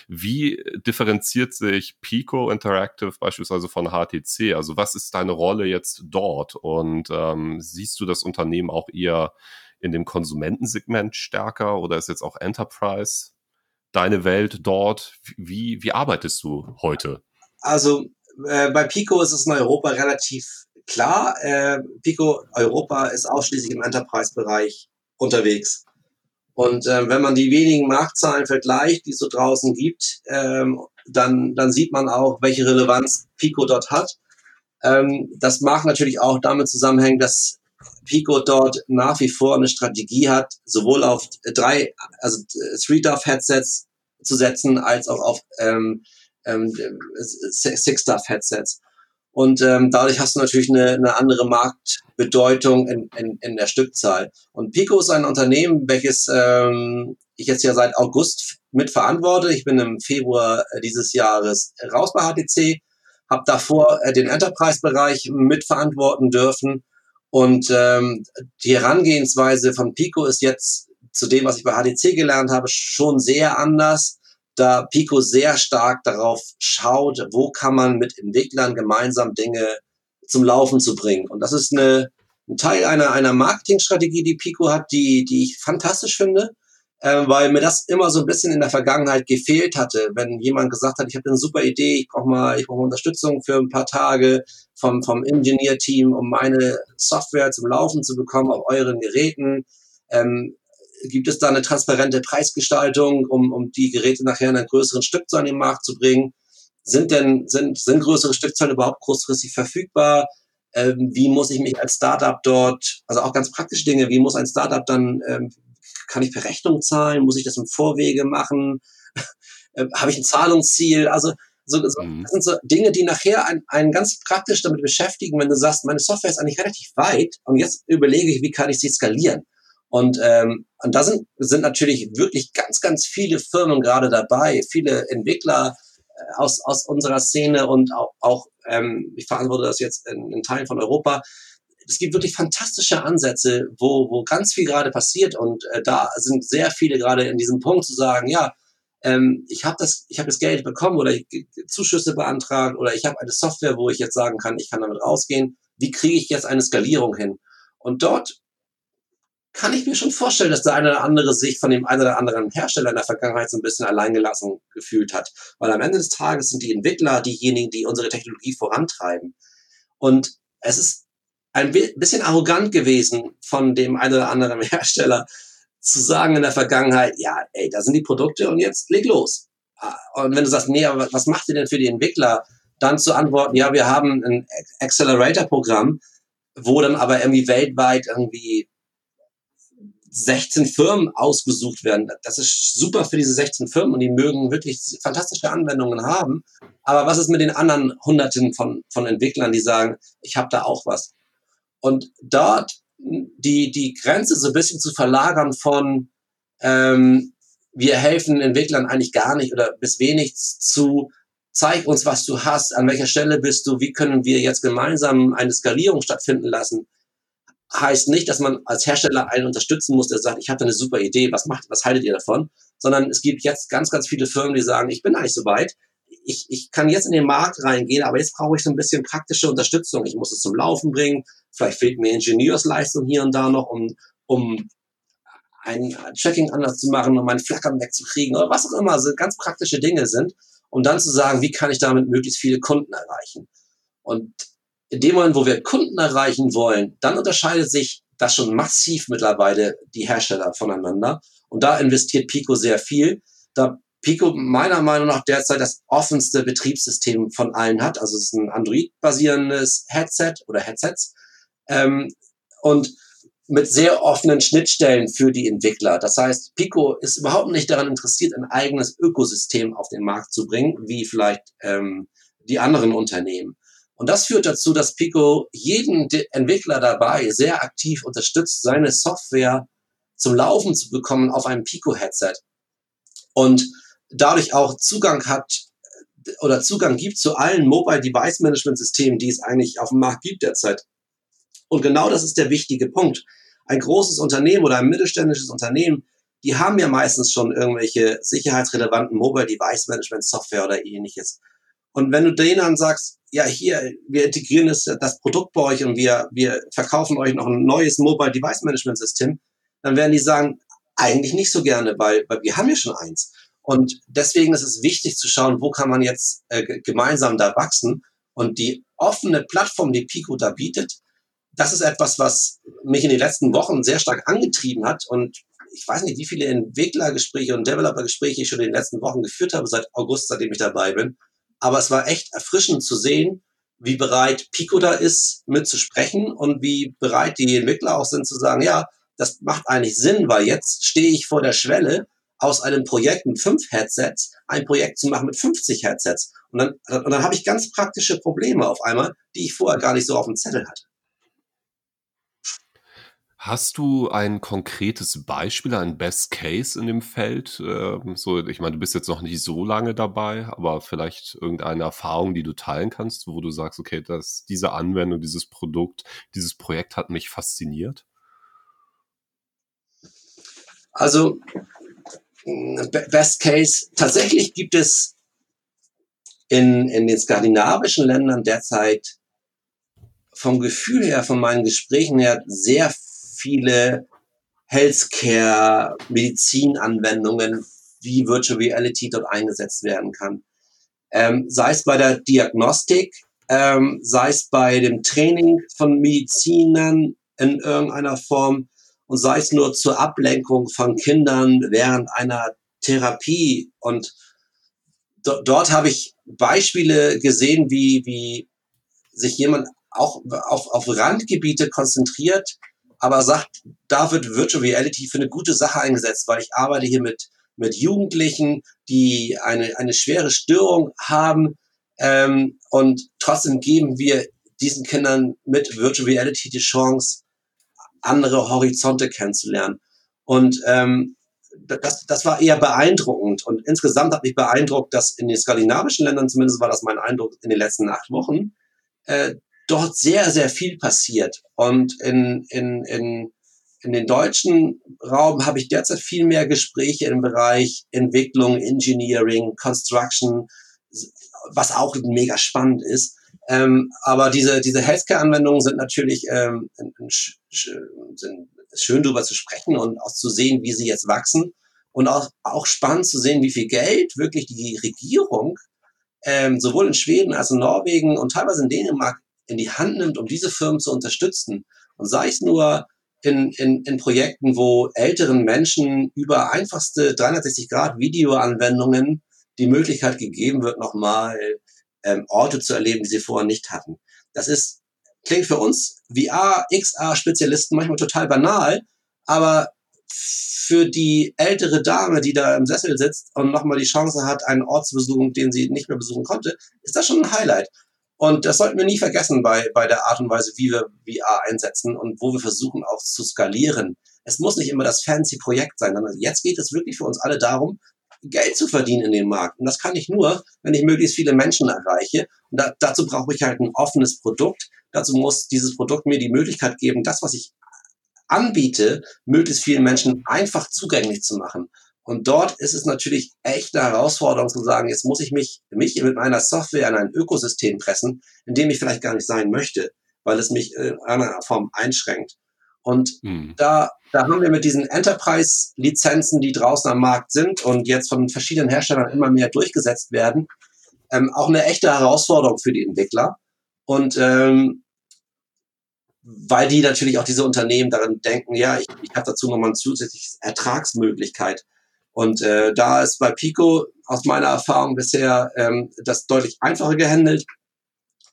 Speaker 1: Wie differenziert sich Pico Interactive beispielsweise von HTC? Also was ist deine Rolle jetzt dort? Und ähm, siehst du das Unternehmen auch eher in dem Konsumentensegment stärker oder ist jetzt auch Enterprise deine Welt dort? Wie, wie arbeitest du heute?
Speaker 2: Also äh, bei Pico ist es in Europa relativ klar, äh, Pico Europa ist ausschließlich im Enterprise-Bereich unterwegs. Und äh, wenn man die wenigen Marktzahlen vergleicht, die es so draußen gibt, ähm, dann, dann sieht man auch, welche Relevanz Pico dort hat. Ähm, das mag natürlich auch damit zusammenhängen, dass Pico dort nach wie vor eine Strategie hat, sowohl auf drei, also Three-Dove-Headsets zu setzen, als auch auf ähm, ähm, Six-Dove-Headsets. Und ähm, dadurch hast du natürlich eine, eine andere Marktbedeutung in, in, in der Stückzahl. Und Pico ist ein Unternehmen, welches ähm, ich jetzt ja seit August mitverantworte. Ich bin im Februar dieses Jahres raus bei HTC, habe davor äh, den Enterprise-Bereich mitverantworten dürfen. Und ähm, die Herangehensweise von Pico ist jetzt zu dem, was ich bei HTC gelernt habe, schon sehr anders da Pico sehr stark darauf schaut, wo kann man mit Entwicklern gemeinsam Dinge zum Laufen zu bringen. Und das ist eine, ein Teil einer, einer Marketingstrategie, die Pico hat, die, die ich fantastisch finde, äh, weil mir das immer so ein bisschen in der Vergangenheit gefehlt hatte, wenn jemand gesagt hat, ich habe eine super Idee, ich brauche mal, ich brauche Unterstützung für ein paar Tage vom, vom Engineer-Team, um meine Software zum Laufen zu bekommen auf euren Geräten. Ähm, gibt es da eine transparente Preisgestaltung, um, um die Geräte nachher in einer größeren Stückzahl in den Markt zu bringen? Sind denn, sind, sind größere Stückzahlen überhaupt kurzfristig verfügbar? Ähm, wie muss ich mich als Startup dort, also auch ganz praktische Dinge, wie muss ein Startup dann, ähm, kann ich per Rechnung zahlen? Muss ich das im Vorwege machen? [LAUGHS] äh, Habe ich ein Zahlungsziel? Also so, so, mhm. das sind so Dinge, die nachher einen, einen ganz praktisch damit beschäftigen, wenn du sagst, meine Software ist eigentlich relativ weit und jetzt überlege ich, wie kann ich sie skalieren? Und, ähm, und da sind, sind natürlich wirklich ganz, ganz viele Firmen gerade dabei, viele Entwickler äh, aus, aus unserer Szene und auch, auch ähm, ich verantworte das jetzt in, in Teilen von Europa. Es gibt wirklich fantastische Ansätze, wo, wo ganz viel gerade passiert und äh, da sind sehr viele gerade in diesem Punkt zu sagen, ja, ähm, ich habe das, ich habe das Geld bekommen oder ich, Zuschüsse beantragt oder ich habe eine Software, wo ich jetzt sagen kann, ich kann damit rausgehen. Wie kriege ich jetzt eine Skalierung hin? Und dort kann ich mir schon vorstellen, dass der eine oder andere sich von dem einen oder anderen Hersteller in der Vergangenheit so ein bisschen alleingelassen gefühlt hat. Weil am Ende des Tages sind die Entwickler diejenigen, die unsere Technologie vorantreiben. Und es ist ein bisschen arrogant gewesen von dem einen oder anderen [LAUGHS] Hersteller zu sagen in der Vergangenheit, ja, ey, da sind die Produkte und jetzt leg los. Ah, und wenn du sagst, nee, aber was macht ihr denn für die Entwickler? Dann zu antworten, ja, wir haben ein Accelerator-Programm, wo dann aber irgendwie weltweit irgendwie 16 Firmen ausgesucht werden. Das ist super für diese 16 Firmen und die mögen wirklich fantastische Anwendungen haben. Aber was ist mit den anderen Hunderten von, von Entwicklern, die sagen, ich habe da auch was? Und dort die, die Grenze so ein bisschen zu verlagern von, ähm, wir helfen Entwicklern eigentlich gar nicht oder bis wenig zu, zeig uns, was du hast, an welcher Stelle bist du, wie können wir jetzt gemeinsam eine Skalierung stattfinden lassen heißt nicht, dass man als Hersteller einen unterstützen muss, der sagt, ich habe eine super Idee, was macht, was haltet ihr davon? Sondern es gibt jetzt ganz, ganz viele Firmen, die sagen, ich bin eigentlich so weit, ich, ich kann jetzt in den Markt reingehen, aber jetzt brauche ich so ein bisschen praktische Unterstützung. Ich muss es zum Laufen bringen. Vielleicht fehlt mir Ingenieursleistung hier und da noch, um, um ein Tracking anders zu machen, um mein Flackern wegzukriegen oder was auch immer, so ganz praktische Dinge sind. Und dann zu sagen, wie kann ich damit möglichst viele Kunden erreichen? Und in dem Moment, wo wir Kunden erreichen wollen, dann unterscheidet sich das schon massiv mittlerweile die Hersteller voneinander. Und da investiert Pico sehr viel. Da Pico meiner Meinung nach derzeit das offenste Betriebssystem von allen hat. Also es ist ein Android-basierendes Headset oder Headsets. Ähm, und mit sehr offenen Schnittstellen für die Entwickler. Das heißt, Pico ist überhaupt nicht daran interessiert, ein eigenes Ökosystem auf den Markt zu bringen, wie vielleicht ähm, die anderen Unternehmen. Und das führt dazu, dass Pico jeden Entwickler dabei sehr aktiv unterstützt, seine Software zum Laufen zu bekommen auf einem Pico-Headset. Und dadurch auch Zugang hat oder Zugang gibt zu allen Mobile Device Management Systemen, die es eigentlich auf dem Markt gibt derzeit. Und genau das ist der wichtige Punkt. Ein großes Unternehmen oder ein mittelständisches Unternehmen, die haben ja meistens schon irgendwelche sicherheitsrelevanten Mobile Device Management Software oder ähnliches. Und wenn du denen dann sagst, ja, hier, wir integrieren das, das Produkt bei euch und wir, wir verkaufen euch noch ein neues Mobile Device Management System, dann werden die sagen, eigentlich nicht so gerne, weil, weil wir haben ja schon eins. Und deswegen ist es wichtig zu schauen, wo kann man jetzt äh, gemeinsam da wachsen. Und die offene Plattform, die Pico da bietet, das ist etwas, was mich in den letzten Wochen sehr stark angetrieben hat. Und ich weiß nicht, wie viele Entwicklergespräche und Developergespräche ich schon in den letzten Wochen geführt habe, seit August, seitdem ich dabei bin. Aber es war echt erfrischend zu sehen, wie bereit Pico da ist, mitzusprechen und wie bereit die Entwickler auch sind zu sagen, ja, das macht eigentlich Sinn, weil jetzt stehe ich vor der Schwelle, aus einem Projekt mit fünf Headsets ein Projekt zu machen mit 50 Headsets. Und dann, und dann habe ich ganz praktische Probleme auf einmal, die ich vorher gar nicht so auf dem Zettel hatte.
Speaker 1: Hast du ein konkretes Beispiel, ein Best Case in dem Feld? Ähm, so, ich meine, du bist jetzt noch nicht so lange dabei, aber vielleicht irgendeine Erfahrung, die du teilen kannst, wo du sagst, okay, dass diese Anwendung, dieses Produkt, dieses Projekt hat mich fasziniert?
Speaker 2: Also, Best Case, tatsächlich gibt es in, in den skandinavischen Ländern derzeit vom Gefühl her, von meinen Gesprächen her, sehr viele Healthcare, Medizinanwendungen, wie Virtual Reality dort eingesetzt werden kann. Ähm, sei es bei der Diagnostik, ähm, sei es bei dem Training von Medizinern in irgendeiner Form und sei es nur zur Ablenkung von Kindern während einer Therapie. Und do dort habe ich Beispiele gesehen, wie, wie sich jemand auch auf, auf Randgebiete konzentriert, aber sagt, da wird Virtual Reality für eine gute Sache eingesetzt, weil ich arbeite hier mit, mit Jugendlichen, die eine, eine schwere Störung haben ähm, und trotzdem geben wir diesen Kindern mit Virtual Reality die Chance, andere Horizonte kennenzulernen. Und ähm, das, das war eher beeindruckend. Und insgesamt hat mich beeindruckt, dass in den skandinavischen Ländern, zumindest war das mein Eindruck in den letzten acht Wochen, äh, dort sehr, sehr viel passiert. Und in, in, in, in den deutschen Raum habe ich derzeit viel mehr Gespräche im Bereich Entwicklung, Engineering, Construction, was auch mega spannend ist. Ähm, aber diese, diese Healthcare-Anwendungen sind natürlich ähm, sind schön darüber zu sprechen und auch zu sehen, wie sie jetzt wachsen. Und auch, auch spannend zu sehen, wie viel Geld wirklich die Regierung ähm, sowohl in Schweden als in Norwegen und teilweise in Dänemark in die Hand nimmt, um diese Firmen zu unterstützen. Und sei es nur in, in, in Projekten, wo älteren Menschen über einfachste 360-Grad-Videoanwendungen die Möglichkeit gegeben wird, nochmal ähm, Orte zu erleben, die sie vorher nicht hatten. Das ist, klingt für uns VR, XR-Spezialisten manchmal total banal, aber für die ältere Dame, die da im Sessel sitzt und nochmal die Chance hat, einen Ort zu besuchen, den sie nicht mehr besuchen konnte, ist das schon ein Highlight. Und das sollten wir nie vergessen bei, bei der Art und Weise, wie wir VR einsetzen und wo wir versuchen auch zu skalieren. Es muss nicht immer das fancy Projekt sein, sondern jetzt geht es wirklich für uns alle darum, Geld zu verdienen in dem Markt. Und das kann ich nur, wenn ich möglichst viele Menschen erreiche. Und da, dazu brauche ich halt ein offenes Produkt. Dazu muss dieses Produkt mir die Möglichkeit geben, das, was ich anbiete, möglichst vielen Menschen einfach zugänglich zu machen. Und dort ist es natürlich echt eine Herausforderung zu sagen, jetzt muss ich mich, mich mit meiner Software in ein Ökosystem pressen, in dem ich vielleicht gar nicht sein möchte, weil es mich in einer Form einschränkt. Und hm. da, da haben wir mit diesen Enterprise-Lizenzen, die draußen am Markt sind und jetzt von verschiedenen Herstellern immer mehr durchgesetzt werden, ähm, auch eine echte Herausforderung für die Entwickler. Und ähm, weil die natürlich auch diese Unternehmen daran denken, ja, ich, ich habe dazu nochmal eine zusätzliche Ertragsmöglichkeit. Und äh, da ist bei Pico aus meiner Erfahrung bisher ähm, das deutlich einfacher gehandelt.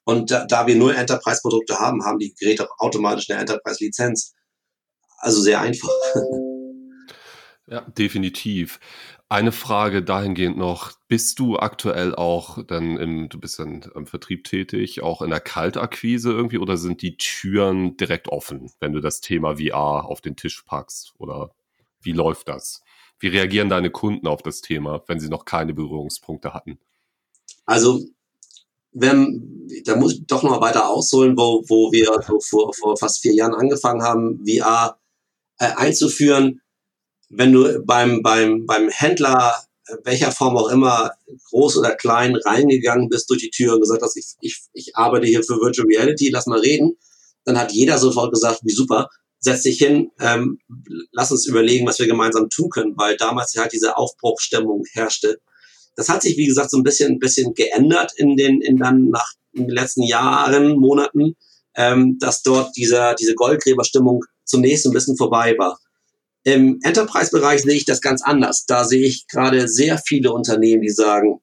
Speaker 2: Und da, da wir nur Enterprise-Produkte haben, haben die Geräte auch automatisch eine Enterprise-Lizenz. Also sehr einfach. [LAUGHS]
Speaker 1: Ja, definitiv. Eine Frage dahingehend noch. Bist du aktuell auch dann im, du bist dann im Vertrieb tätig, auch in der Kaltakquise irgendwie oder sind die Türen direkt offen, wenn du das Thema VR auf den Tisch packst? Oder wie läuft das? Wie reagieren deine Kunden auf das Thema, wenn sie noch keine Berührungspunkte hatten?
Speaker 2: Also, wenn, da muss ich doch noch weiter ausholen, wo, wo wir so vor, vor fast vier Jahren angefangen haben, VR äh, einzuführen wenn du beim, beim, beim Händler, äh, welcher Form auch immer, groß oder klein, reingegangen bist durch die Tür und gesagt hast, ich, ich, ich arbeite hier für Virtual Reality, lass mal reden, dann hat jeder sofort gesagt, wie super, setz dich hin, ähm, lass uns überlegen, was wir gemeinsam tun können, weil damals halt diese Aufbruchstimmung herrschte. Das hat sich, wie gesagt, so ein bisschen, ein bisschen geändert in den, in dann nach in den letzten Jahren, Monaten, ähm, dass dort dieser, diese Goldgräberstimmung zunächst ein bisschen vorbei war Im Enterprise-Bereich sehe ich das ganz anders. Da sehe ich gerade sehr viele Unternehmen, die sagen,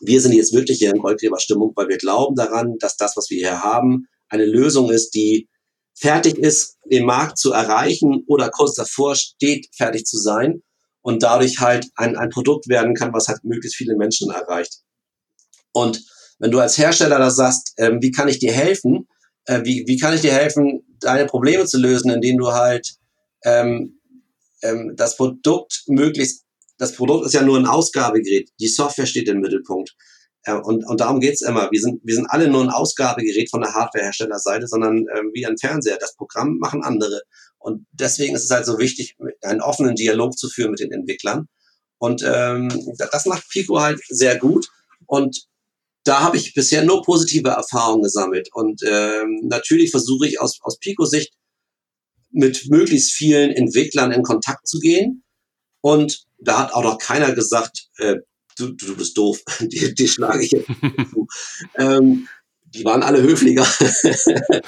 Speaker 2: wir sind jetzt wirklich hier in Goldgräberstimmung, weil wir glauben daran, dass das, was wir hier haben, eine Lösung ist, die fertig ist, den Markt zu erreichen oder kurz davor steht, fertig zu sein und dadurch halt ein, ein Produkt werden kann, was halt möglichst viele Menschen erreicht. Und wenn du als Hersteller da sagst, ähm, wie kann ich dir helfen, äh, wie, wie kann ich dir helfen, deine Probleme zu lösen, indem du halt ähm, ähm, das Produkt möglichst, das Produkt ist ja nur ein Ausgabegerät, die Software steht im Mittelpunkt. Und, und darum geht's immer. Wir sind, wir sind alle nur ein Ausgabegerät von der Hardwareherstellerseite, sondern ähm, wie ein Fernseher. Das Programm machen andere. Und deswegen ist es halt so wichtig, einen offenen Dialog zu führen mit den Entwicklern. Und ähm, das macht Pico halt sehr gut. Und da habe ich bisher nur positive Erfahrungen gesammelt. Und ähm, natürlich versuche ich aus, aus Pico-Sicht mit möglichst vielen Entwicklern in Kontakt zu gehen. Und da hat auch noch keiner gesagt, äh, du, du bist doof, [LAUGHS] die, die schlage ich jetzt zu. ähm, die waren alle höflicher. [LAUGHS]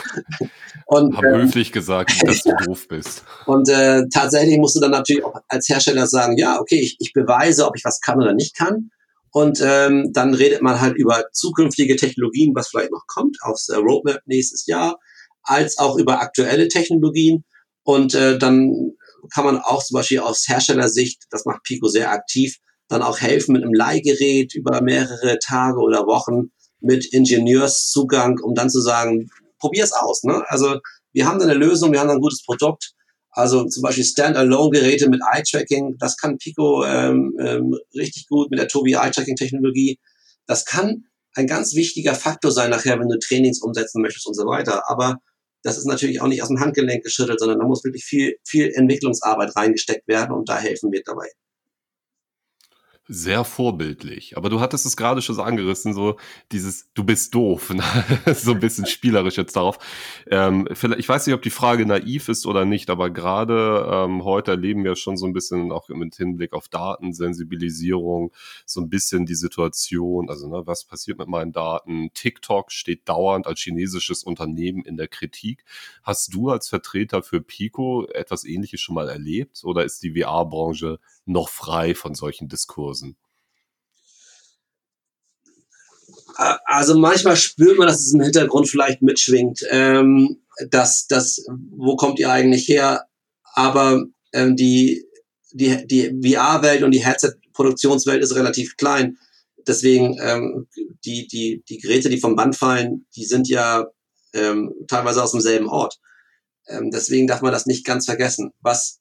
Speaker 1: und, Haben ähm, höflich gesagt, dass du doof bist. [LAUGHS]
Speaker 2: Und äh, tatsächlich musst du dann natürlich auch als Hersteller sagen, ja, okay, ich, ich beweise, ob ich was kann oder nicht kann. Und ähm, dann redet man halt über zukünftige Technologien, was vielleicht noch kommt, aufs äh, Roadmap nächstes Jahr, als auch über aktuelle Technologien. Und äh, dann kann man auch zum Beispiel aus Herstellersicht, das macht Pico sehr aktiv, dann auch helfen mit einem Leihgerät über mehrere Tage oder Wochen mit Ingenieurszugang, um dann zu sagen, probier's aus. Ne? Also wir haben eine Lösung, wir haben ein gutes Produkt. Also zum Beispiel Standalone-Geräte mit Eye-Tracking, das kann Pico ähm, ähm, richtig gut mit der Tobi Eye-Tracking-Technologie. Das kann ein ganz wichtiger Faktor sein nachher, wenn du Trainings umsetzen möchtest und so weiter. Aber das ist natürlich auch nicht aus dem Handgelenk geschüttelt, sondern da muss wirklich viel, viel Entwicklungsarbeit reingesteckt werden und da helfen wir dabei
Speaker 1: sehr vorbildlich. Aber du hattest es gerade schon so angerissen, so dieses, du bist doof, [LAUGHS] ne? so ein bisschen spielerisch jetzt darauf. Ähm, ich weiß nicht, ob die Frage naiv ist oder nicht, aber gerade ähm, heute erleben wir schon so ein bisschen auch mit Hinblick auf Datensensibilisierung, so ein bisschen die Situation, also ne, was passiert mit meinen Daten? TikTok steht dauernd als chinesisches Unternehmen in der Kritik. Hast du als Vertreter für Pico etwas ähnliches schon mal erlebt oder ist die VR-Branche noch frei von solchen Diskursen?
Speaker 2: Also manchmal spürt man, dass es im Hintergrund vielleicht mitschwingt. Ähm, dass das, wo kommt ihr eigentlich her? Aber ähm, die, die, die VR-Welt und die Headset-Produktionswelt ist relativ klein. Deswegen ähm, die, die, die Geräte, die vom Band fallen, die sind ja ähm, teilweise aus demselben Ort. Ähm, deswegen darf man das nicht ganz vergessen. Was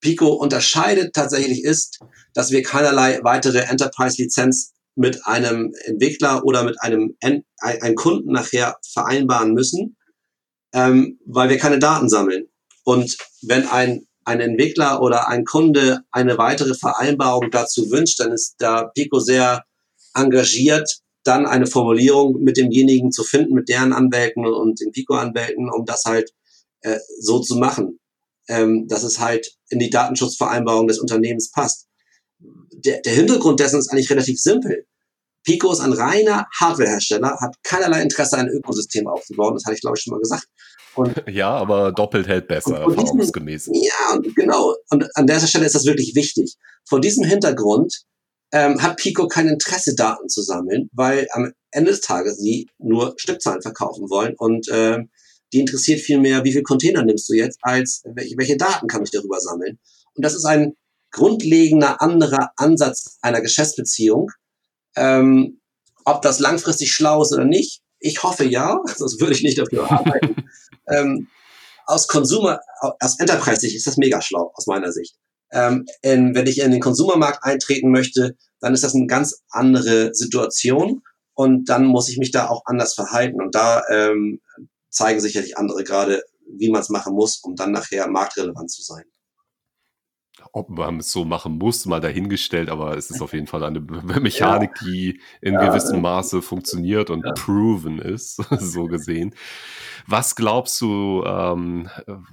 Speaker 2: Pico unterscheidet tatsächlich ist, dass wir keinerlei weitere Enterprise-Lizenz mit einem Entwickler oder mit einem, einem Kunden nachher vereinbaren müssen, ähm, weil wir keine Daten sammeln. Und wenn ein, ein Entwickler oder ein Kunde eine weitere Vereinbarung dazu wünscht, dann ist da Pico sehr engagiert, dann eine Formulierung mit demjenigen zu finden, mit deren Anwälten und den Pico-Anwälten, um das halt äh, so zu machen ähm, dass es halt in die Datenschutzvereinbarung des Unternehmens passt. Der, der Hintergrund dessen ist eigentlich relativ simpel. Pico ist ein reiner Hardwarehersteller, hat keinerlei Interesse, ein Ökosystem aufzubauen. Das hatte ich, glaube ich, schon mal gesagt.
Speaker 1: Und, [LAUGHS] ja, aber doppelt hält besser, erfahrungsgemäß.
Speaker 2: Ja, und genau. Und an der Stelle ist das wirklich wichtig. Vor diesem Hintergrund ähm, hat Pico kein Interesse, Daten zu sammeln, weil am Ende des Tages sie nur Stückzahlen verkaufen wollen und äh, die interessiert viel mehr, wie viel Container nimmst du jetzt, als welche, welche Daten kann ich darüber sammeln. Und das ist ein grundlegender anderer Ansatz einer Geschäftsbeziehung. Ähm, ob das langfristig schlau ist oder nicht, ich hoffe ja, [LAUGHS] sonst würde ich nicht dafür arbeiten. [LAUGHS] ähm, aus Consumer, aus Enterprise-Sicht ist das mega schlau, aus meiner Sicht. Ähm, in, wenn ich in den Konsumermarkt eintreten möchte, dann ist das eine ganz andere Situation und dann muss ich mich da auch anders verhalten. Und da ähm, zeigen sicherlich andere gerade, wie man es machen muss, um dann nachher marktrelevant zu sein.
Speaker 1: Ob man es so machen muss, mal dahingestellt, aber es ist auf jeden Fall eine [LAUGHS] Mechanik, ja. die in ja, gewissem Maße funktioniert und ja. proven ist, [LAUGHS] so gesehen. Was glaubst du, ähm,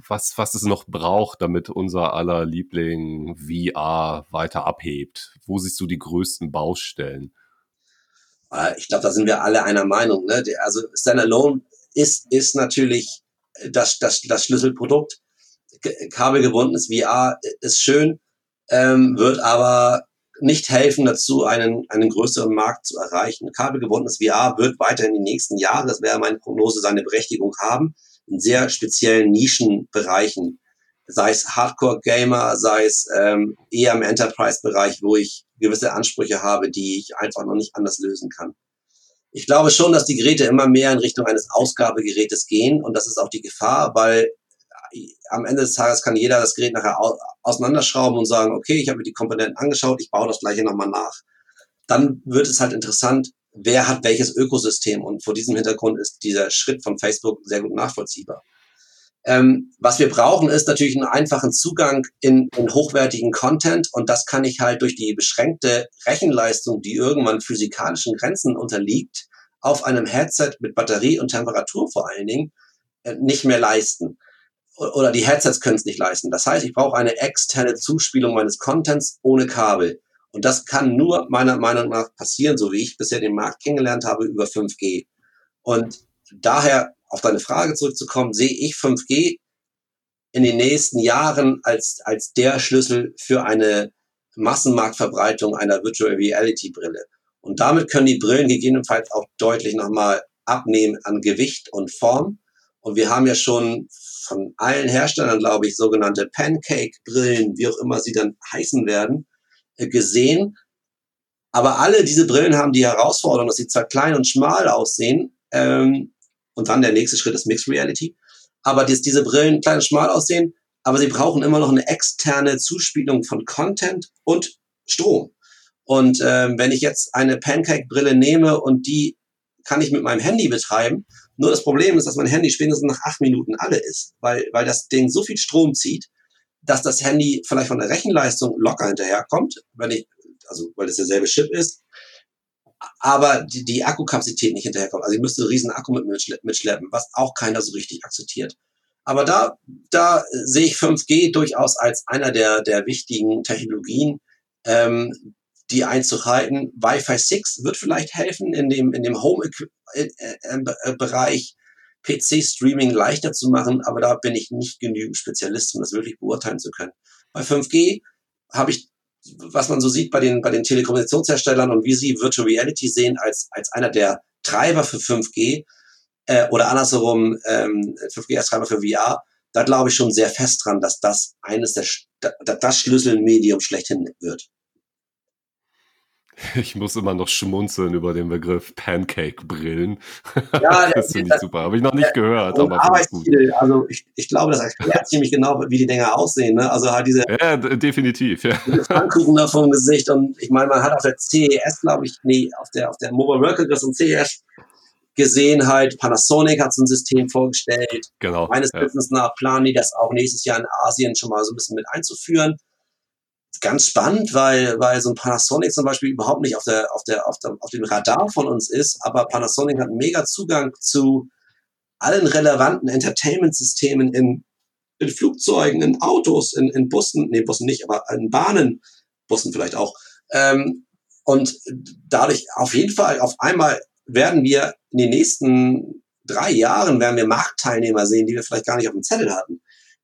Speaker 1: was, was es noch braucht, damit unser aller Liebling VR weiter abhebt? Wo siehst du die größten Baustellen?
Speaker 2: Äh, ich glaube, da sind wir alle einer Meinung. Ne? Also Standalone ist, ist natürlich das, das, das Schlüsselprodukt. kabelgebundenes VR ist schön, ähm, wird aber nicht helfen dazu, einen, einen größeren Markt zu erreichen. Kabelgebundenes VR wird weiter in den nächsten Jahren, das wäre meine Prognose, seine Berechtigung haben, in sehr speziellen Nischenbereichen, sei es Hardcore-Gamer, sei es ähm, eher im Enterprise-Bereich, wo ich gewisse Ansprüche habe, die ich einfach noch nicht anders lösen kann. Ich glaube schon, dass die Geräte immer mehr in Richtung eines Ausgabegerätes gehen und das ist auch die Gefahr, weil am Ende des Tages kann jeder das Gerät nachher auseinanderschrauben und sagen, okay, ich habe mir die Komponenten angeschaut, ich baue das gleiche nochmal nach. Dann wird es halt interessant, wer hat welches Ökosystem und vor diesem Hintergrund ist dieser Schritt von Facebook sehr gut nachvollziehbar. Ähm, was wir brauchen, ist natürlich einen einfachen Zugang in, in hochwertigen Content und das kann ich halt durch die beschränkte Rechenleistung, die irgendwann physikalischen Grenzen unterliegt, auf einem Headset mit Batterie und Temperatur vor allen Dingen äh, nicht mehr leisten oder die Headsets können es nicht leisten. Das heißt, ich brauche eine externe Zuspielung meines Contents ohne Kabel. Und das kann nur meiner Meinung nach passieren, so wie ich bisher den Markt kennengelernt habe, über 5G. Und daher auf deine Frage zurückzukommen, sehe ich 5G in den nächsten Jahren als, als der Schlüssel für eine Massenmarktverbreitung einer Virtual Reality Brille. Und damit können die Brillen gegebenenfalls auch deutlich nochmal abnehmen an Gewicht und Form. Und wir haben ja schon von allen Herstellern, glaube ich, sogenannte Pancake-Brillen, wie auch immer sie dann heißen werden, äh, gesehen. Aber alle diese Brillen haben die Herausforderung, dass sie zwar klein und schmal aussehen, ähm, und dann der nächste Schritt ist Mixed Reality, aber dass diese Brillen klein und schmal aussehen, aber sie brauchen immer noch eine externe Zuspielung von Content und Strom. Und ähm, wenn ich jetzt eine Pancake-Brille nehme und die kann ich mit meinem Handy betreiben nur das Problem ist, dass mein Handy spätestens nach acht Minuten alle ist, weil, weil das Ding so viel Strom zieht, dass das Handy vielleicht von der Rechenleistung locker hinterherkommt, wenn ich, also weil es derselbe Chip ist, aber die, die Akkukapazität nicht hinterherkommt. Also ich müsste einen riesen Akku mit, mitschleppen, was auch keiner so richtig akzeptiert. Aber da, da sehe ich 5G durchaus als einer der, der wichtigen Technologien, ähm, die einzuhalten. Wi-Fi 6 wird vielleicht helfen, in dem, in dem Home-Bereich äh, äh, PC-Streaming leichter zu machen, aber da bin ich nicht genügend Spezialist, um das wirklich beurteilen zu können. Bei 5G habe ich, was man so sieht bei den, bei den Telekommunikationsherstellern und wie sie Virtual Reality sehen als, als einer der Treiber für 5G äh, oder andersherum ähm, 5G als Treiber für VR, da glaube ich schon sehr fest dran, dass das eines der das Schlüsselmedium schlechthin wird. [LAUGHS]
Speaker 1: Ich muss immer noch schmunzeln über den Begriff Pancake-Brillen. [LAUGHS] Ja, das finde ich super. Habe ich noch nicht gehört. Aber.
Speaker 2: Also ich, ich glaube, das erklärt ziemlich genau, wie die Dinger aussehen. Ne? Also halt diese
Speaker 1: ja, definitiv. Ja.
Speaker 2: Pfannkuchen da vom Gesicht. Und ich meine, man hat auf der CES, glaube ich, nee, auf der, auf der Mobile World Congress und CES gesehen halt, Panasonic hat so ein System vorgestellt.
Speaker 1: Genau.
Speaker 2: Meines ja. Wissens nach planen die das auch nächstes Jahr in Asien schon mal so ein bisschen mit einzuführen ganz spannend, weil, weil so ein Panasonic zum Beispiel überhaupt nicht auf, der, auf, der, auf, der, auf dem Radar von uns ist, aber Panasonic hat mega Zugang zu allen relevanten Entertainment-Systemen in, in Flugzeugen, in Autos, in, in Bussen, nee, Bussen nicht, aber in Bahnen, Bussen vielleicht auch. Ähm, und dadurch auf jeden Fall, auf einmal werden wir in den nächsten drei Jahren werden wir Marktteilnehmer sehen, die wir vielleicht gar nicht auf dem Zettel hatten.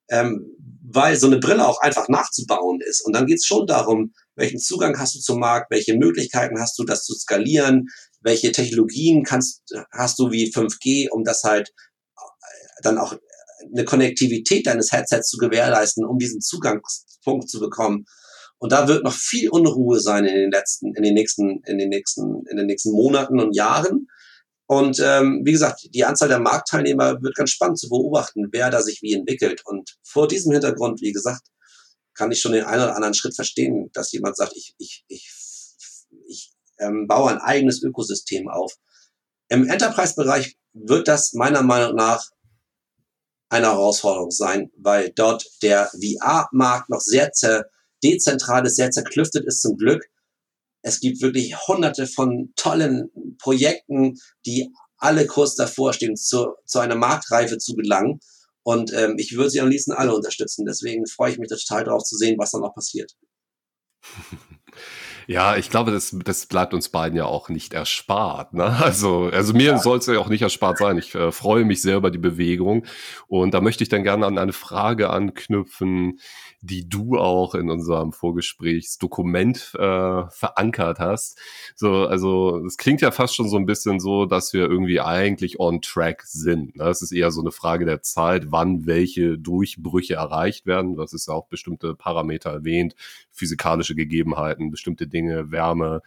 Speaker 2: Ähm, weil so eine Brille auch einfach nachzubauen ist. Und dann geht es schon darum, welchen Zugang hast du zum Markt, welche Möglichkeiten hast du, das zu skalieren, welche Technologien kannst, hast du wie 5G, um das halt äh, dann auch eine Konnektivität deines Headsets zu gewährleisten, um diesen Zugangspunkt zu bekommen. Und da wird noch viel Unruhe sein in den letzten, in den nächsten, in den nächsten, in den nächsten Monaten und Jahren. Und ähm, wie gesagt, die Anzahl der Marktteilnehmer wird ganz spannend zu beobachten, wer da sich wie entwickelt. Und vor diesem Hintergrund, wie gesagt, kann ich schon den einen oder anderen Schritt verstehen, dass jemand sagt, ich, ich, ich, ich ähm, baue ein eigenes Ökosystem auf. Im Enterprise-Bereich wird das meiner Meinung nach eine Herausforderung sein, weil dort der VR-Markt noch sehr dezentral ist, sehr zerklüftet ist zum Glück. Es gibt wirklich hunderte von tollen Projekten, die alle kurz davor stehen, zu, zu einer Marktreife zu gelangen. Und ähm, ich würde sie am liebsten alle unterstützen. Deswegen freue ich mich total darauf zu sehen, was da noch passiert. [LAUGHS]
Speaker 1: Ja, ich glaube, das, das bleibt uns beiden ja auch nicht erspart. Ne? [LAUGHS] Also, also mir ja. soll es ja auch nicht erspart sein. Ich äh, freue mich sehr über die Bewegung. Und da möchte ich dann gerne an eine Frage anknüpfen, die du auch in unserem Vorgesprächsdokument äh, verankert hast. So, also es klingt ja fast schon so ein bisschen so, dass wir irgendwie eigentlich on track sind. Ne? Es ist eher so eine Frage der Zeit, wann welche Durchbrüche erreicht werden. Das ist ja auch bestimmte Parameter erwähnt, physikalische Gegebenheiten, bestimmte Dinge, Wärme,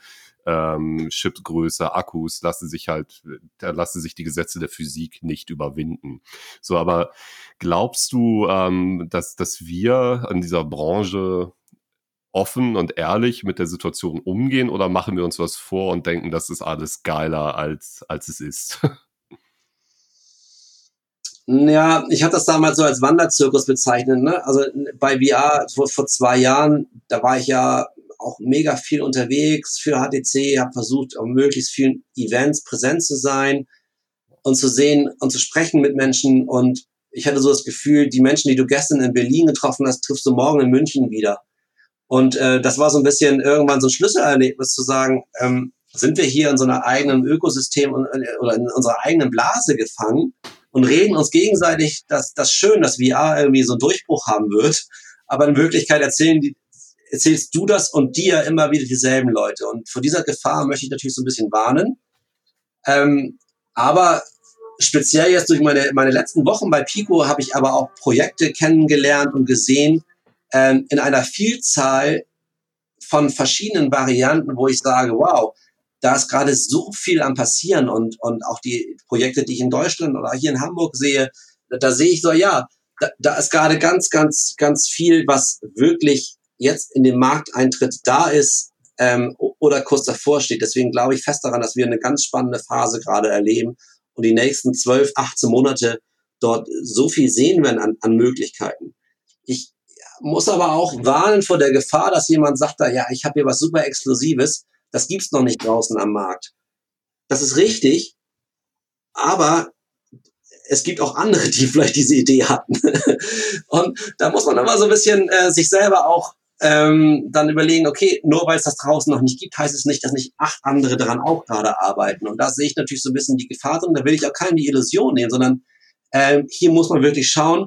Speaker 1: ähm, Chipgröße, Akkus lassen sich halt, da lassen sich die Gesetze der Physik nicht überwinden. So, aber glaubst du, ähm, dass, dass wir in dieser Branche offen und ehrlich mit der Situation umgehen oder machen wir uns was vor und denken, das ist alles geiler als, als es ist? [LAUGHS]
Speaker 2: Ja, ich habe das damals so als Wanderzirkus bezeichnet. Ne? Also bei VR vor, vor zwei Jahren, da war ich ja auch mega viel unterwegs für HTC, habe versucht, auf möglichst vielen Events präsent zu sein und zu sehen und zu sprechen mit Menschen. Und ich hatte so das Gefühl, die Menschen, die du gestern in Berlin getroffen hast, triffst du morgen in München wieder. Und äh, das war so ein bisschen irgendwann so ein Schlüsselerlebnis zu sagen, ähm, sind wir hier in so einer eigenen Ökosystem und, äh, oder in unserer eigenen Blase gefangen und reden uns gegenseitig, dass das schön, dass VR irgendwie so einen Durchbruch haben wird. Aber in Wirklichkeit erzählen die, erzählst du das und dir immer wieder dieselben Leute. Und vor dieser Gefahr möchte ich natürlich so ein bisschen warnen. Ähm, aber speziell jetzt durch meine, meine letzten Wochen bei Pico habe ich aber auch Projekte kennengelernt und gesehen ähm, in einer Vielzahl von verschiedenen Varianten, wo ich sage, wow, da ist gerade so viel am passieren und, und auch die Projekte, die ich in Deutschland oder hier in Hamburg sehe, da sehe ich so, ja, da, da ist gerade ganz, ganz, ganz viel, was wirklich jetzt in den Markteintritt da ist ähm, oder kurz davor steht. Deswegen glaube ich fest daran, dass wir eine ganz spannende Phase gerade erleben und die nächsten 12, 18 Monate dort so viel sehen werden an, an Möglichkeiten. Ich muss aber auch warnen vor der Gefahr, dass jemand sagt, da, ja, ich habe hier was super Exklusives, das gibt's noch nicht draußen am Markt. Das ist richtig, aber es gibt auch andere, die [LAUGHS] vielleicht diese Idee hatten. und da muss man immer so ein bisschen äh, sich selber auch ähm, dann überlegen, okay, nur weil es das draußen noch nicht gibt, heißt es nicht, dass nicht acht andere daran auch gerade arbeiten. Und da sehe ich natürlich so ein bisschen die Gefahr drin. Da will ich auch keinem die Illusion nehmen, sondern ähm, hier muss man wirklich schauen,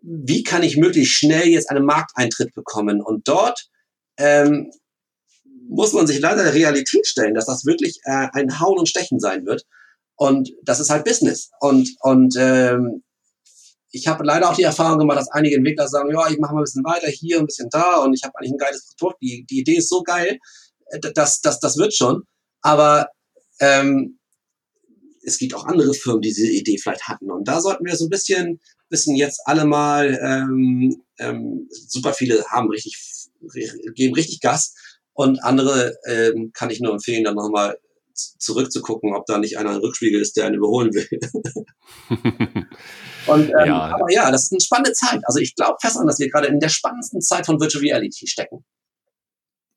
Speaker 2: wie kann ich möglichst schnell jetzt einen Markteintritt bekommen. Und dort ähm, muss man sich leider der Realität stellen, dass das wirklich äh, ein Hauen und Stechen sein wird. Und das ist halt Business. Und, und ähm, ich habe leider auch die Erfahrung gemacht, dass einige Entwickler sagen, ja, ich mache mal ein bisschen weiter hier, ein bisschen da und ich habe eigentlich ein geiles Produkt. Die, die Idee ist so geil, äh, das, das, das wird schon. Aber ähm, es gibt auch andere Firmen, die diese Idee vielleicht hatten. Und da sollten wir so ein bisschen, bisschen jetzt alle mal, ähm, ähm, super viele haben richtig, geben richtig Gas und andere ähm, kann ich nur empfehlen, dann nochmal zurückzugucken, ob da nicht einer ein Rückspiegel ist, der einen überholen will. [LAUGHS] Und, ähm, ja. Aber ja, das ist eine spannende Zeit. Also ich glaube fest an, dass wir gerade in der spannendsten Zeit von Virtual Reality stecken.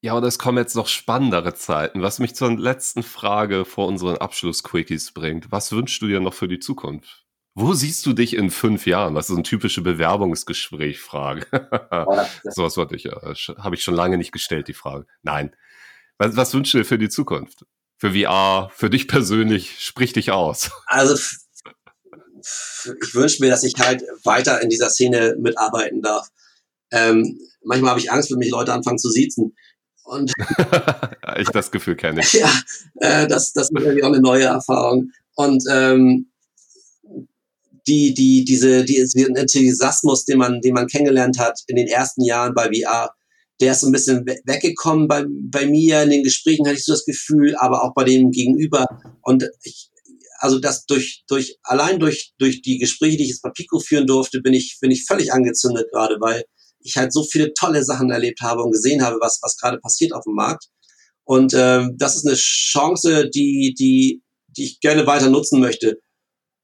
Speaker 1: Ja, und es kommen jetzt noch spannendere Zeiten, was mich zur letzten Frage vor unseren Abschluss-Quickies bringt. Was wünschst du dir noch für die Zukunft? Wo siehst du dich in fünf Jahren? Das ist eine typische Bewerbungsgespräch-Frage. [LAUGHS] So was wollte ich, äh, habe ich schon lange nicht gestellt, die Frage. Nein. Was, was wünschst du dir für die Zukunft? Für VR, für dich persönlich, sprich dich aus.
Speaker 2: Also ich wünsche mir, dass ich halt weiter in dieser Szene mitarbeiten darf. Ähm, manchmal habe ich Angst, wenn mich Leute anfangen zu siezen. Und [LAUGHS]
Speaker 1: ich das Gefühl kenne ich.
Speaker 2: Ja, äh, das, das ist irgendwie auch eine neue Erfahrung. Und ähm, die, die, diese, die, diesen Enthusiasmus, den man, den man kennengelernt hat in den ersten Jahren bei VR, der ist so ein bisschen weggekommen bei, bei mir. In den Gesprächen hatte ich so das Gefühl, aber auch bei dem Gegenüber. Und ich, also das durch, durch, allein durch, durch die Gespräche, die ich jetzt bei Pico führen durfte, bin ich, bin ich völlig angezündet gerade, weil ich halt so viele tolle Sachen erlebt habe und gesehen habe, was, was gerade passiert auf dem Markt. Und ähm, das ist eine Chance, die, die, die ich gerne weiter nutzen möchte,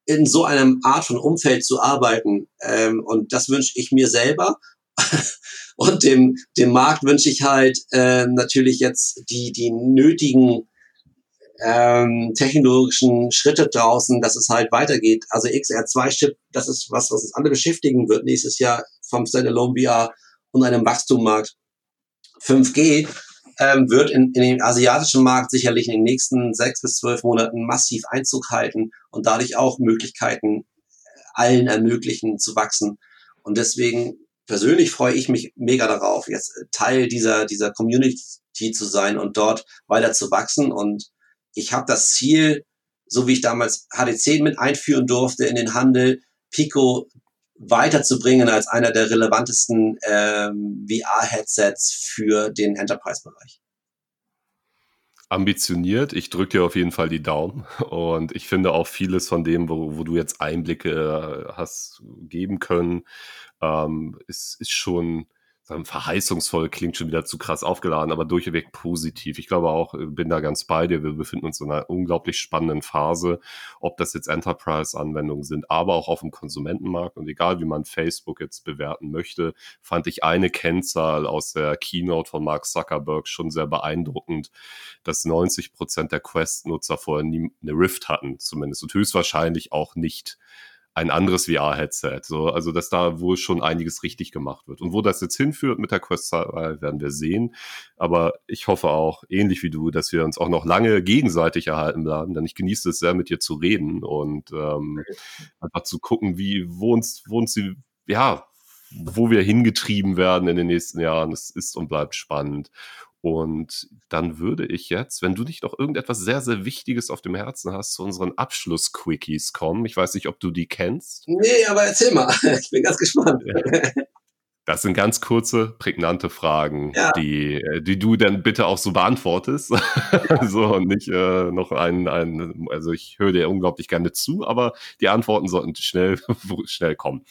Speaker 2: in so einem Art von Umfeld zu arbeiten. Ähm, und das wünsche ich mir selber. [LAUGHS] und dem, dem Markt wünsche ich halt äh, natürlich jetzt die, die nötigen ähm, technologischen Schritte draußen, dass es halt weitergeht. Also XR2-Chip, das ist was, was uns alle beschäftigen wird nächstes Jahr vom Standalone VR und einem Wachstummarkt. 5G ähm, wird in, in den asiatischen Markt sicherlich in den nächsten sechs bis zwölf Monaten massiv Einzug halten und dadurch auch Möglichkeiten allen ermöglichen zu wachsen. Und deswegen persönlich freue ich mich mega darauf, jetzt Teil dieser, dieser Community zu sein und dort weiter zu wachsen. Und ich habe das Ziel, so wie ich damals HD10 mit einführen durfte in den Handel, Pico weiterzubringen als einer der relevantesten ähm, VR-Headsets für den Enterprise-Bereich.
Speaker 1: Ambitioniert, ich drücke dir auf jeden Fall die Daumen und ich finde auch vieles von dem, wo, wo du jetzt Einblicke hast geben können, ähm, ist, ist schon verheißungsvoll klingt schon wieder zu krass aufgeladen, aber durchweg positiv. Ich glaube auch, äh, bin da ganz bei dir. Wir befinden uns in einer unglaublich spannenden Phase, ob das jetzt Enterprise-Anwendungen sind, aber auch auf dem Konsumentenmarkt. Und egal, wie man Facebook jetzt bewerten möchte, fand ich eine Kennzahl aus der Keynote von Mark Zuckerberg schon sehr beeindruckend, dass 90 Prozent der Quest-Nutzer vorher nie eine Rift hatten, zumindest, und höchstwahrscheinlich auch nicht ein anderes VR-Headset. So, also, dass da wohl schon einiges richtig gemacht wird. Und wo das jetzt hinführt mit der Quest 2, werden wir sehen. Aber ich hoffe auch, ähnlich wie du, dass wir uns auch noch lange gegenseitig erhalten bleiben, denn ich genieße es sehr, mit dir zu reden und ähm, einfach zu gucken, wie, wo uns, wo uns die, ja, wo wir hingetrieben werden in den nächsten Jahren. Es ist und bleibt spannend. Und dann würde ich jetzt, wenn du nicht noch irgendetwas sehr, sehr Wichtiges auf dem Herzen hast, zu unseren Abschluss-Quickies kommen. Ich weiß nicht, ob du die kennst.
Speaker 2: Nee, aber erzähl mal. [LAUGHS] Ich bin ganz gespannt.
Speaker 1: Das sind ganz kurze, prägnante Fragen, ja. die, äh, die du dann bitte auch so beantwortest. Ja. [LAUGHS] so und nicht äh, noch ein, ein, also ich höre dir unglaublich gerne zu, aber die Antworten sollten schnell, [LAUGHS] schnell kommen.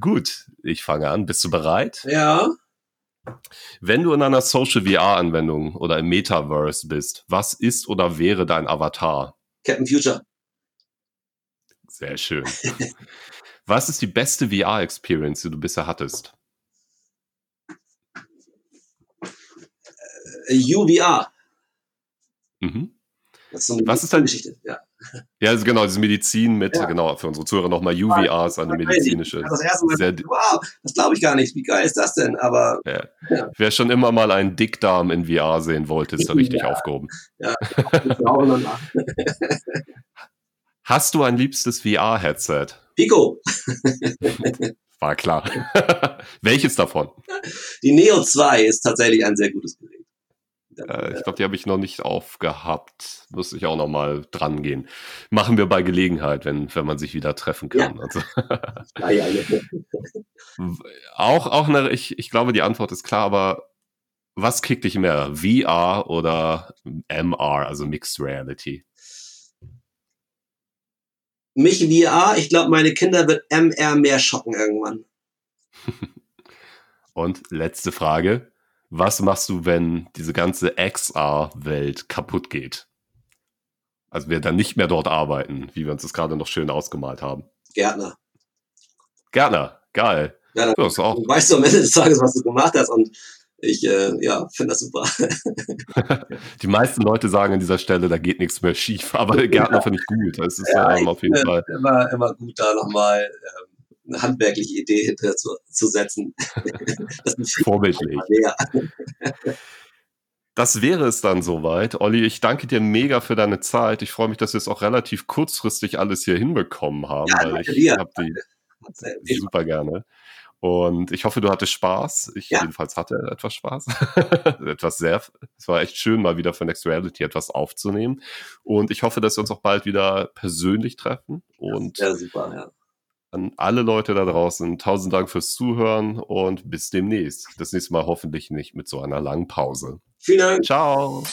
Speaker 1: Gut, ich fange an. Bist du bereit?
Speaker 2: Ja.
Speaker 1: Wenn du in einer Social VR-Anwendung oder im Metaverse bist, was ist oder wäre dein Avatar?
Speaker 2: Captain Future.
Speaker 1: Sehr schön. was ist die beste VR-Experience, die du bisher hattest?
Speaker 2: Äh, UVR.
Speaker 1: Mhm.
Speaker 2: Das ist so eine
Speaker 1: was ist dein,
Speaker 2: Geschichte, ja.
Speaker 1: Ja, also genau, diese Medizin mit, ja. genau, für unsere Zuhörer nochmal, UVR ist eine medizinische.
Speaker 2: Das erste Mal, sehr, wow, das glaube ich gar nicht, wie geil ist das denn? Aber
Speaker 1: ja. Ja. wer schon immer mal einen Dickdarm in VR sehen wollte, ist da richtig aufgehoben. Ja, Hast du ein liebstes VR-Headset?
Speaker 2: Pico.
Speaker 1: War klar. [LAUGHS] Welches davon?
Speaker 2: Die Neo 2 ist tatsächlich ein sehr gutes Gerät.
Speaker 1: Äh, ich glaube, die habe ich noch nicht aufgehabt. Muss ich auch noch mal dran gehen. Machen wir bei Gelegenheit, wenn, wenn man sich wieder treffen kann. Ja. Also. [LAUGHS] ja, ja, ja. [LAUGHS] auch, auch eine, ich, ich glaube, die Antwort ist klar, aber was kickt dich mehr? VR oder MR, also Mixed Reality?
Speaker 2: Mich VR, ich glaube, meine Kinder wird MR mehr schocken irgendwann. [LAUGHS]
Speaker 1: Und letzte Frage was machst du, wenn diese ganze XR-Welt kaputt geht? Also wir dann nicht mehr dort arbeiten, wie wir uns das gerade noch schön ausgemalt haben.
Speaker 2: Gärtner.
Speaker 1: Gärtner, geil.
Speaker 2: Ja. Du weißt du am Ende des Tages, was du gemacht hast und ich äh, ja, finde das super. [LAUGHS]
Speaker 1: Die meisten Leute sagen an dieser Stelle, da geht nichts mehr schief, aber Gärtner ja. finde ich gut. Das ist ja, ähm, auf jeden Fall.
Speaker 2: Immer, immer gut, da nochmal ähm, eine handwerkliche Idee hinter zu, zu setzen. [LAUGHS]
Speaker 1: Vorbildlich. [LAUGHS] Das wäre es dann soweit. Olli, ich danke dir mega für deine Zeit. Ich freue mich, dass wir es auch relativ kurzfristig alles hier hinbekommen haben,
Speaker 2: ja,
Speaker 1: weil
Speaker 2: ich
Speaker 1: habe die super gerne. Und ich hoffe, du hattest Spaß. Ich ja. jedenfalls hatte etwas Spaß. [LAUGHS] etwas sehr. Es war echt schön, mal wieder für Next Reality etwas aufzunehmen. Und ich hoffe, dass wir uns auch bald wieder persönlich treffen. Und
Speaker 2: ja, super, ja
Speaker 1: an alle Leute da draußen, tausend Dank fürs Zuhören und bis demnächst. Das nächste Mal hoffentlich nicht mit so einer langen Pause.
Speaker 2: Vielen Dank.
Speaker 1: Ciao.